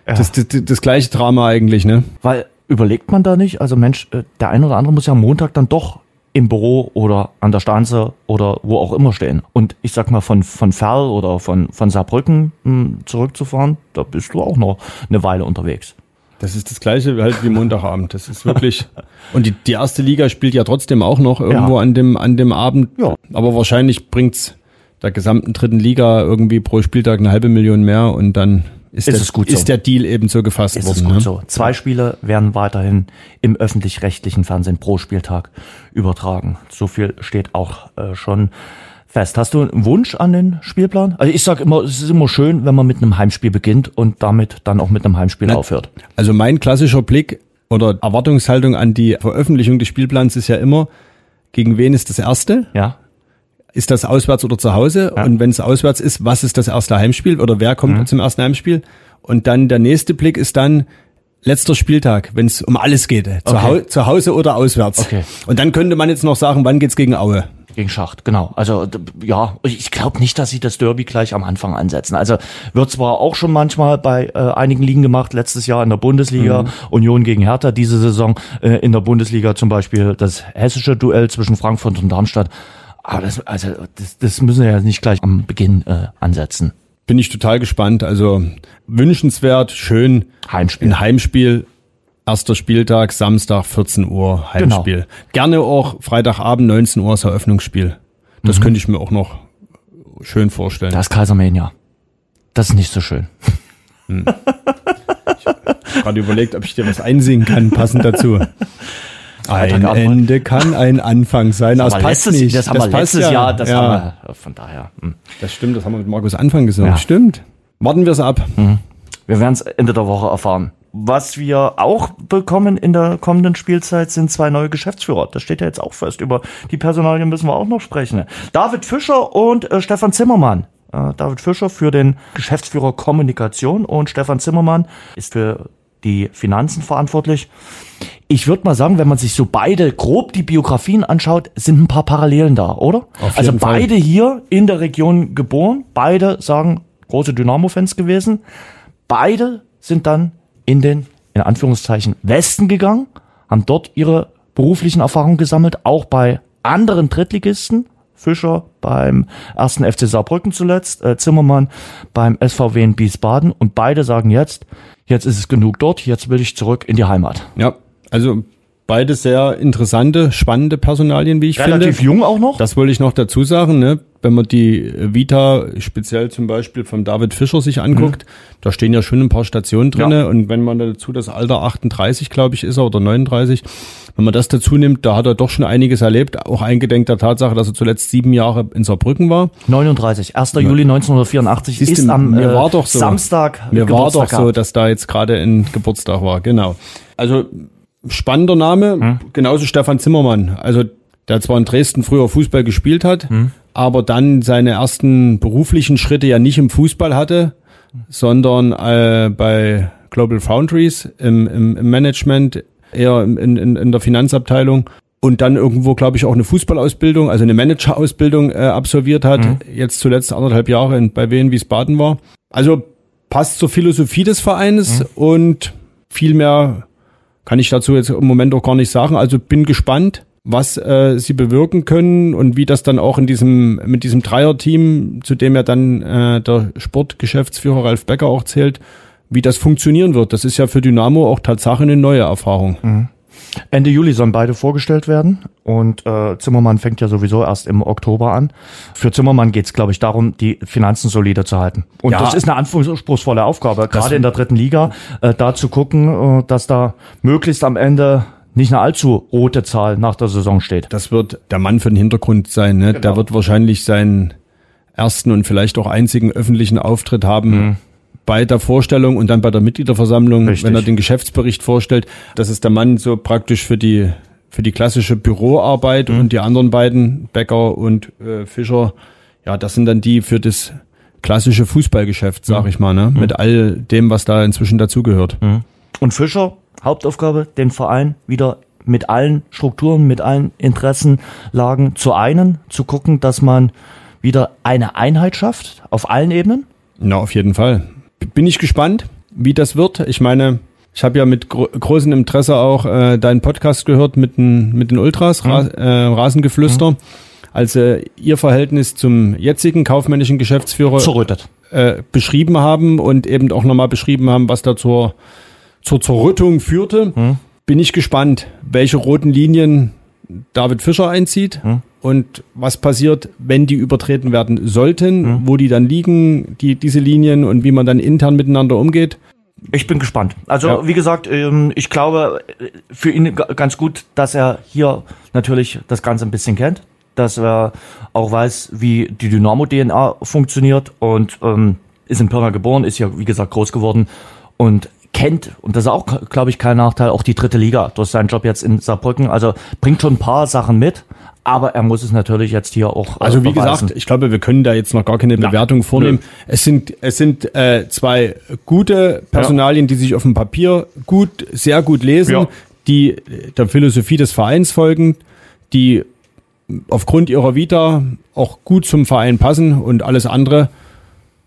Das, das, das gleiche Drama eigentlich, ne? Weil überlegt man da nicht, also Mensch, äh, der eine oder andere muss ja am Montag dann doch im Büro oder an der Stanze oder wo auch immer stehen. Und ich sag mal, von, von Ferl oder von, von Saarbrücken mh, hm, zurückzufahren, da bist du auch noch eine Weile unterwegs. Das ist das gleiche halt wie Montagabend. Das ist wirklich. Und die, die erste Liga spielt ja trotzdem auch noch irgendwo ja. an dem an dem Abend. Ja. Aber wahrscheinlich bringt's der gesamten dritten Liga irgendwie pro Spieltag eine halbe Million mehr und dann ist, ist, der, ist so. der Deal eben so gefasst ist worden. Es gut ne? so. Zwei Spiele werden weiterhin im öffentlich-rechtlichen Fernsehen pro Spieltag übertragen. So viel steht auch äh, schon fest. Hast du einen Wunsch an den Spielplan? Also ich sage immer, es ist immer schön, wenn man mit einem Heimspiel beginnt und damit dann auch mit einem Heimspiel Na, aufhört. Also mein klassischer Blick oder Erwartungshaltung an die Veröffentlichung des Spielplans ist ja immer, gegen wen ist das erste? Ja ist das auswärts oder zu Hause? Ja. Und wenn es auswärts ist, was ist das erste Heimspiel oder wer kommt mhm. zum ersten Heimspiel? Und dann der nächste Blick ist dann letzter Spieltag, wenn es um alles geht, zu, okay. Hau zu, Hause oder auswärts. Okay. Und dann könnte man jetzt noch sagen, wann geht's gegen Aue? Gegen Schacht, genau. Also ja, ich glaube nicht, dass sie das Derby gleich am Anfang ansetzen. Also wird zwar auch schon manchmal bei äh, einigen Ligen gemacht, letztes Jahr in der Bundesliga, mhm. Union gegen Hertha, diese Saison äh, in der Bundesliga zum Beispiel das hessische Duell zwischen Frankfurt und Darmstadt. Aber das, also, das, das müssen wir ja nicht gleich am Beginn äh, ansetzen. Bin ich total gespannt. Also wünschenswert, schön. Heimspiel. Ein Heimspiel. Erster Spieltag, Samstag, 14 Uhr, Heimspiel. Genau. Gerne auch Freitagabend, 19 Uhr, das Eröffnungsspiel. Das mhm. könnte ich mir auch noch schön vorstellen. Das Kaisermania. Das ist nicht so schön. Hm. Ich habe gerade überlegt, ob ich dir was einsingen kann, passend dazu. Ein Ende kann ein Anfang sein. Das, das passt letztes, nicht. Das haben das wir letztes ja. Jahr, das ja. haben wir, von daher. Hm. Das stimmt, das haben wir mit Markus Anfang gesagt. Ja. Stimmt. Warten wir es ab. Mhm. Wir werden es Ende der Woche erfahren. Was wir auch bekommen in der kommenden Spielzeit sind zwei neue Geschäftsführer. Das steht ja jetzt auch fest. Über die Personalien müssen wir auch noch sprechen. David Fischer und äh, Stefan Zimmermann. Äh, David Fischer für den Geschäftsführer Kommunikation und Stefan Zimmermann ist für die Finanzen verantwortlich. Ich würde mal sagen, wenn man sich so beide grob die Biografien anschaut, sind ein paar Parallelen da, oder? also beide Fall. hier in der Region geboren, beide sagen große Dynamo-Fans gewesen. Beide sind dann in den, in Anführungszeichen, Westen gegangen, haben dort ihre beruflichen Erfahrungen gesammelt, auch bei anderen Drittligisten. Fischer beim ersten FC Saarbrücken zuletzt, äh, Zimmermann beim SVW in Wiesbaden und beide sagen jetzt, jetzt ist es genug dort, jetzt will ich zurück in die Heimat. Ja, also beide sehr interessante, spannende Personalien, wie ich Relativ finde. Relativ jung auch noch. Das wollte ich noch dazu sagen. Ne? Wenn man die Vita speziell zum Beispiel von David Fischer sich anguckt, mhm. da stehen ja schon ein paar Stationen drinne ja. Und wenn man dazu das Alter 38, glaube ich, ist er oder 39, wenn man das dazu nimmt, da hat er doch schon einiges erlebt. Auch eingedenk der Tatsache, dass er zuletzt sieben Jahre in Saarbrücken war. 39, 1. Ja. Juli 1984 Siehst ist am mir war doch so, Samstag Mir Geburtstag war doch so, dass da jetzt gerade ein Geburtstag war. Genau. Also spannender Name, hm. genauso Stefan Zimmermann. Also der zwar in Dresden früher Fußball gespielt hat, hm. aber dann seine ersten beruflichen Schritte ja nicht im Fußball hatte, sondern äh, bei Global Foundries im, im, im Management eher in, in, in der Finanzabteilung und dann irgendwo, glaube ich, auch eine Fußballausbildung, also eine Managerausbildung äh, absolviert hat. Mhm. Jetzt zuletzt anderthalb Jahre in, bei Wien Wiesbaden war. Also passt zur Philosophie des Vereines mhm. und viel mehr kann ich dazu jetzt im Moment auch gar nicht sagen. Also bin gespannt, was äh, sie bewirken können und wie das dann auch in diesem mit diesem Dreierteam, zu dem ja dann äh, der Sportgeschäftsführer Ralf Becker auch zählt, wie das funktionieren wird. Das ist ja für Dynamo auch Tatsache eine neue Erfahrung. Mhm. Ende Juli sollen beide vorgestellt werden und äh, Zimmermann fängt ja sowieso erst im Oktober an. Für Zimmermann geht es, glaube ich, darum, die Finanzen solide zu halten. Und ja, das ist eine anspruchsvolle Aufgabe, gerade in der dritten Liga, äh, da zu gucken, äh, dass da möglichst am Ende nicht eine allzu rote Zahl nach der Saison steht. Das wird der Mann für den Hintergrund sein. Ne? Genau. Der wird wahrscheinlich seinen ersten und vielleicht auch einzigen öffentlichen Auftritt haben. Mhm bei der Vorstellung und dann bei der Mitgliederversammlung, Richtig. wenn er den Geschäftsbericht vorstellt. Das ist der Mann so praktisch für die für die klassische Büroarbeit mhm. und die anderen beiden, Becker und äh, Fischer, ja, das sind dann die für das klassische Fußballgeschäft, sag mhm. ich mal, ne? Mhm. Mit all dem, was da inzwischen dazugehört. Mhm. Und Fischer, Hauptaufgabe, den Verein wieder mit allen Strukturen, mit allen Interessenlagen zu einen, zu gucken, dass man wieder eine Einheit schafft auf allen Ebenen? Na, auf jeden Fall bin ich gespannt, wie das wird. Ich meine, Ich habe ja mit gro großem Interesse auch äh, deinen Podcast gehört mit den, mit den Ultras, Ra äh, Rasengeflüster. Als äh, ihr Verhältnis zum jetzigen kaufmännischen Geschäftsführer Zerrüttet. äh, beschrieben haben und eben auch nochmal beschrieben haben, was da zur, zur Zerrüttung führte, bin ich gespannt, welche roten Linien David Fischer einzieht und was passiert, wenn die übertreten werden sollten, wo die dann liegen, die, diese Linien und wie man dann intern miteinander umgeht. Ich bin gespannt. Also Ja. wie gesagt, ähm, ich glaube äh, für ihn ga- ganz gut, dass er hier natürlich das Ganze ein bisschen kennt, dass er auch weiß, wie die Dynamo-DNA funktioniert und ähm, ist in Pirna geboren, ist ja wie gesagt groß geworden und kennt, und das ist auch, glaube ich, kein Nachteil, auch die dritte Liga durch seinen Job jetzt in Saarbrücken. Also bringt schon ein paar Sachen mit, aber er muss es natürlich jetzt hier auch äh, Also wie beweisen. gesagt, ich glaube, wir können da jetzt noch gar keine Bewertung vornehmen. Es sind es sind äh, zwei gute Personalien, die sich auf dem Papier gut, sehr gut lesen, Ja. die der Philosophie des Vereins folgen, die aufgrund ihrer Vita auch gut zum Verein passen und alles andere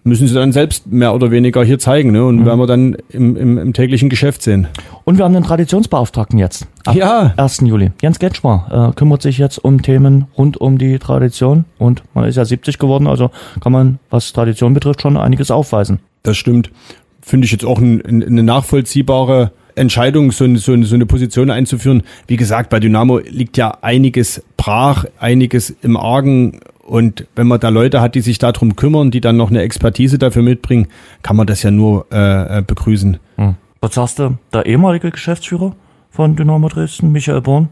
müssen sie dann selbst mehr oder weniger hier zeigen ne? und werden wir dann im, im, im täglichen Geschäft sehen. Und wir haben den Traditionsbeauftragten jetzt. Ab Ja. 1. Juli. Jens Getschmar äh, kümmert sich jetzt um Themen rund um die Tradition. Und man ist ja 70 geworden, also kann man, was Tradition betrifft, schon einiges aufweisen. Das stimmt. Finde ich jetzt auch ein, ein, eine nachvollziehbare Entscheidung, so, so, so eine Position einzuführen. Wie gesagt, bei Dynamo liegt ja einiges brach, einiges im Argen. Und wenn man da Leute hat, die sich darum kümmern, die dann noch eine Expertise dafür mitbringen, kann man das ja nur äh, äh, begrüßen. Hm. Was sagst du? Der ehemalige Geschäftsführer von Dynamo Dresden, Michael Born,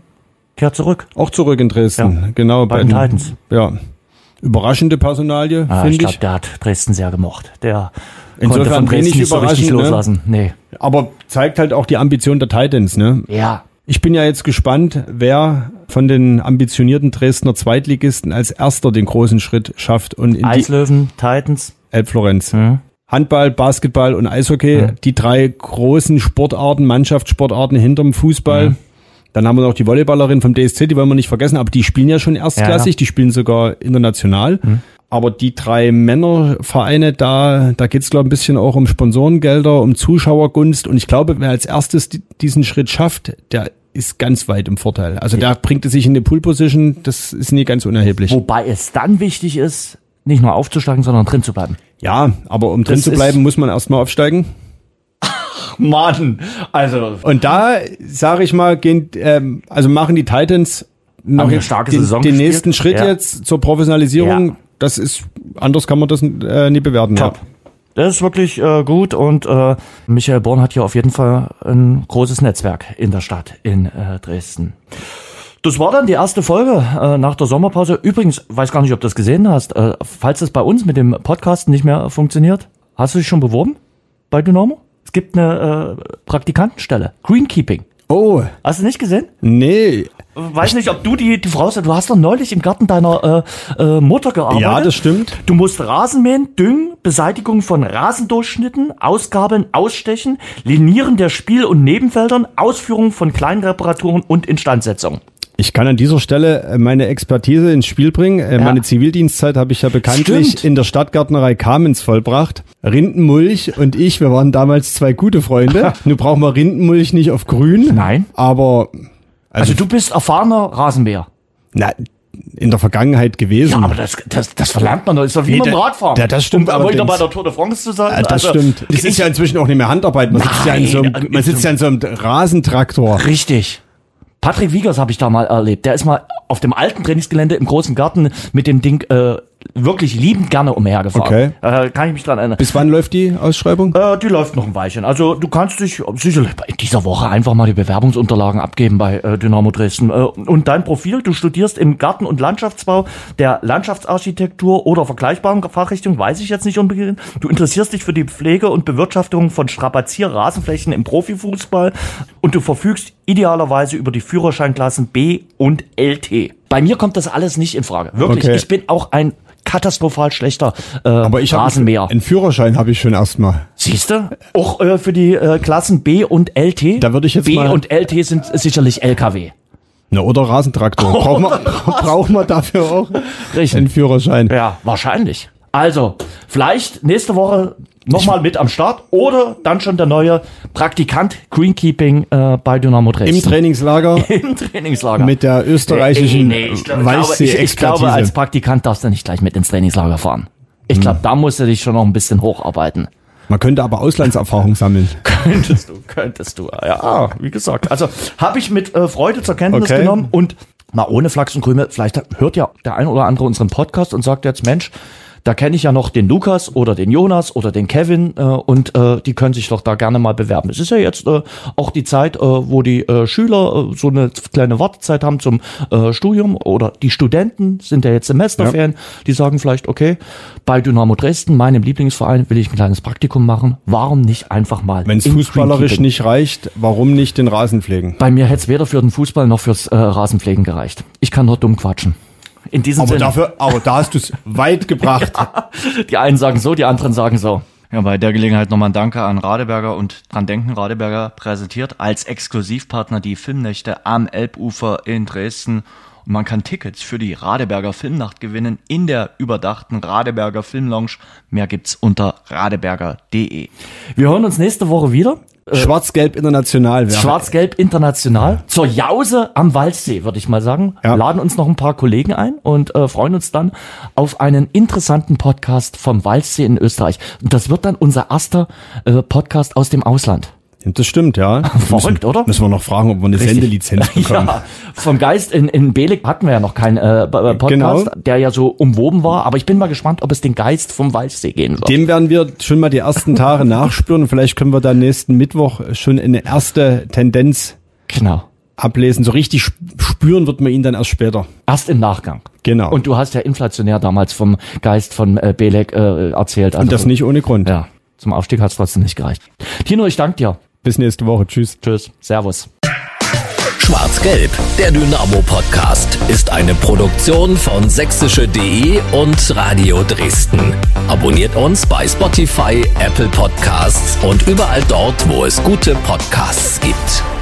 kehrt zurück. Auch zurück in Dresden. Ja, Genau. bei den Titans. Ja. Überraschende Personalie, Ah, finde ich ich. glaube, der hat Dresden sehr gemocht. Der Insofern konnte von Dresden nicht so richtig überraschend, ne? loslassen. Nee. Aber zeigt halt auch die Ambition der Titans, ne? Ja. Ich bin ja jetzt gespannt, wer von den ambitionierten Dresdner Zweitligisten als erster den großen Schritt schafft und in die Eislöwen, Titans. Elbflorenz. Hm. Handball, Basketball und Eishockey, die drei großen Sportarten, Mannschaftssportarten hinterm Fußball. Dann haben wir noch die Volleyballerin vom DSC, die wollen wir nicht vergessen, aber die spielen ja schon erstklassig, die spielen sogar international. Aber die drei Männervereine, da, da geht's glaube ich, ein bisschen auch um Sponsorengelder, um Zuschauergunst. Und ich glaube, wer als erstes di- diesen Schritt schafft, der ist ganz weit im Vorteil. Also der bringt es sich in eine Pool-Position, das ist nie ganz unerheblich. Wobei es dann wichtig ist, nicht nur aufzusteigen, sondern drin zu bleiben. Ja, aber um drin Das zu bleiben, muss man erstmal aufsteigen. Mann, also Und da sage ich mal, gehen, ähm, also machen die Titans noch eine jetzt starke den, Saison den gespielt. nächsten Schritt Ja. jetzt zur Professionalisierung. Ja. Das ist anders kann man das äh, nie bewerten. Top. Das ist wirklich äh, gut und äh, Michael Born hat hier auf jeden Fall ein großes Netzwerk in der Stadt in äh, Dresden. Das war dann die erste Folge äh, nach der Sommerpause. Übrigens, weiß gar nicht, ob du das gesehen hast. Äh, falls das bei uns mit dem Podcast nicht mehr funktioniert, hast du dich schon beworben bei Dynamo? Es gibt eine äh, Praktikantenstelle, Greenkeeping. Oh, Hast du nicht gesehen? nee. Weiß nicht, ob du die, die Frau du hast doch neulich im Garten deiner äh, äh, Mutter gearbeitet. Ja, das stimmt. Du musst Rasen mähen, düngen, Beseitigung von Rasendurchschnitten, Ausgabeln, Ausstechen, Linieren der Spiel- und Nebenfeldern, Ausführung von Kleinreparaturen und Instandsetzung. Ich kann an dieser Stelle äh, meine Expertise ins Spiel bringen. Äh, Meine Zivildienstzeit habe ich ja bekanntlich Stimmt. in der Stadtgärtnerei Kamens vollbracht. Rindenmulch und ich, wir waren damals zwei gute Freunde. Nur brauchen wir Rindenmulch nicht auf grün. Nein. Aber Also, du bist erfahrener Rasenmäher. na, in der Vergangenheit gewesen. Ja, aber das, das, das verlernt man doch. Ist doch wie Nee, mit dem da- Radfahren. da- das stimmt Um wieder allerdings. bei der Tour de France zu sein. Ja, das Also, stimmt. Das ist ja inzwischen auch nicht mehr Handarbeit. Man sitzt ja in so einem, Nein, man sitzt ja in so einem Rasentraktor. Richtig. Patrick Wiegers habe ich da mal erlebt. Der ist mal auf dem alten Trainingsgelände im großen Garten mit dem Ding äh, wirklich liebend gerne umhergefahren. Äh, kann ich mich dran erinnern. Bis wann läuft die Ausschreibung? Äh, die läuft noch ein Weilchen. Also du kannst dich sicherlich in dieser Woche einfach mal die Bewerbungsunterlagen abgeben bei äh, Dynamo Dresden. Äh, und dein Profil, du studierst im Garten- und Landschaftsbau der Landschaftsarchitektur oder vergleichbaren Fachrichtung, weiß ich jetzt nicht unbedingt. Du interessierst dich für die Pflege und Bewirtschaftung von Strapazier-Rasenflächen im Profifußball und du verfügst idealerweise über die Führerscheinklassen B und LT. Bei mir kommt das alles nicht in Frage. Wirklich, Okay. ich bin auch ein katastrophal schlechter äh, Aber ich Rasenmäher. einen Führerschein habe ich schon erstmal. Siehst du? Auch äh, für die äh, Klassen B und LT. Da würde ich jetzt B mal- und LT sind sicherlich LKW. Na, oder Rasentraktor. Brauchen wir, brauchen wir dafür auch Richtig. einen Führerschein. Ja, wahrscheinlich. Also, vielleicht nächste Woche nochmal mit am Start oder dann schon der neue Praktikant Greenkeeping äh, bei Dynamo Dresden. Im Trainingslager Im Trainingslager. mit der österreichischen Äh, ich, glaub, glaube, ich, ich glaube, als. Praktikant darfst du nicht gleich mit ins Trainingslager fahren. Ich glaube, da musst du dich schon noch ein bisschen hocharbeiten. Man könnte aber Auslandserfahrung sammeln. Könntest du, könntest du. Ja, wie gesagt. Also habe ich mit äh, Freude zur Kenntnis Okay. genommen und mal ohne Flachs und Krümel, vielleicht hört ja der ein oder andere unseren Podcast und sagt jetzt, Mensch, da kenne ich ja noch den Lukas oder den Jonas oder den Kevin äh, und äh, die können sich doch da gerne mal bewerben. Es ist ja jetzt äh, auch die Zeit, äh, wo die äh, Schüler äh, so eine kleine Wartezeit haben zum äh, Studium oder die Studenten sind ja jetzt Semesterferien, die sagen vielleicht, okay, bei Dynamo Dresden, meinem Lieblingsverein, will ich ein kleines Praktikum machen. Warum nicht einfach mal? Wenn es fußballerisch nicht reicht, warum nicht den Rasen pflegen? Bei mir hätte es weder für den Fußball noch fürs äh, Rasenpflegen gereicht. Ich kann nur dumm quatschen. In diesem Aber Sinne. dafür, aber da hast du es weit gebracht. Die einen sagen so, die anderen sagen so. Ja, bei der Gelegenheit nochmal ein Danke an Radeberger und dran denken, Radeberger präsentiert als Exklusivpartner die Filmnächte am Elbufer in Dresden. Und man kann Tickets für die Radeberger Filmnacht gewinnen in der überdachten Radeberger Filmlounge. Mehr gibt's unter radeberger.de. Wir hören uns nächste Woche wieder. Schwarz-Gelb international wäre. Schwarz-Gelb international. Zur Jause am Waldsee, würde ich mal sagen. Ja. Laden uns noch ein paar Kollegen ein und äh, freuen uns dann auf einen interessanten Podcast vom Waldsee in Österreich. Und das wird dann unser erster äh, Podcast aus dem Ausland. Das stimmt, ja. Verrückt, müssen, oder? Müssen wir noch fragen, ob wir eine Sendelizenz bekommen. Ja, vom Geist in, in Belek hatten wir ja noch keinen äh, äh, Podcast, Genau. der ja so umwoben war. Aber ich bin mal gespannt, ob es den Geist vom Waldsee gehen wird. Dem werden wir schon mal die ersten Tage nachspüren. Vielleicht können wir dann nächsten Mittwoch schon eine erste Tendenz genau. ablesen. So richtig sp- spüren wird man ihn dann erst später. Erst im Nachgang. Genau. Und du hast ja inflationär damals vom Geist von äh, Belek äh, erzählt. Also, Und das nicht ohne Grund. Ja, zum Aufstieg hat es trotzdem nicht gereicht. Tino, ich danke dir. Bis nächste Woche. Tschüss. Tschüss. Servus. Schwarz-Gelb, der Dynamo-Podcast, ist eine Produktion von sächsische.de und Radio Dresden. Abonniert uns bei Spotify, Apple Podcasts und überall dort, wo es gute Podcasts gibt.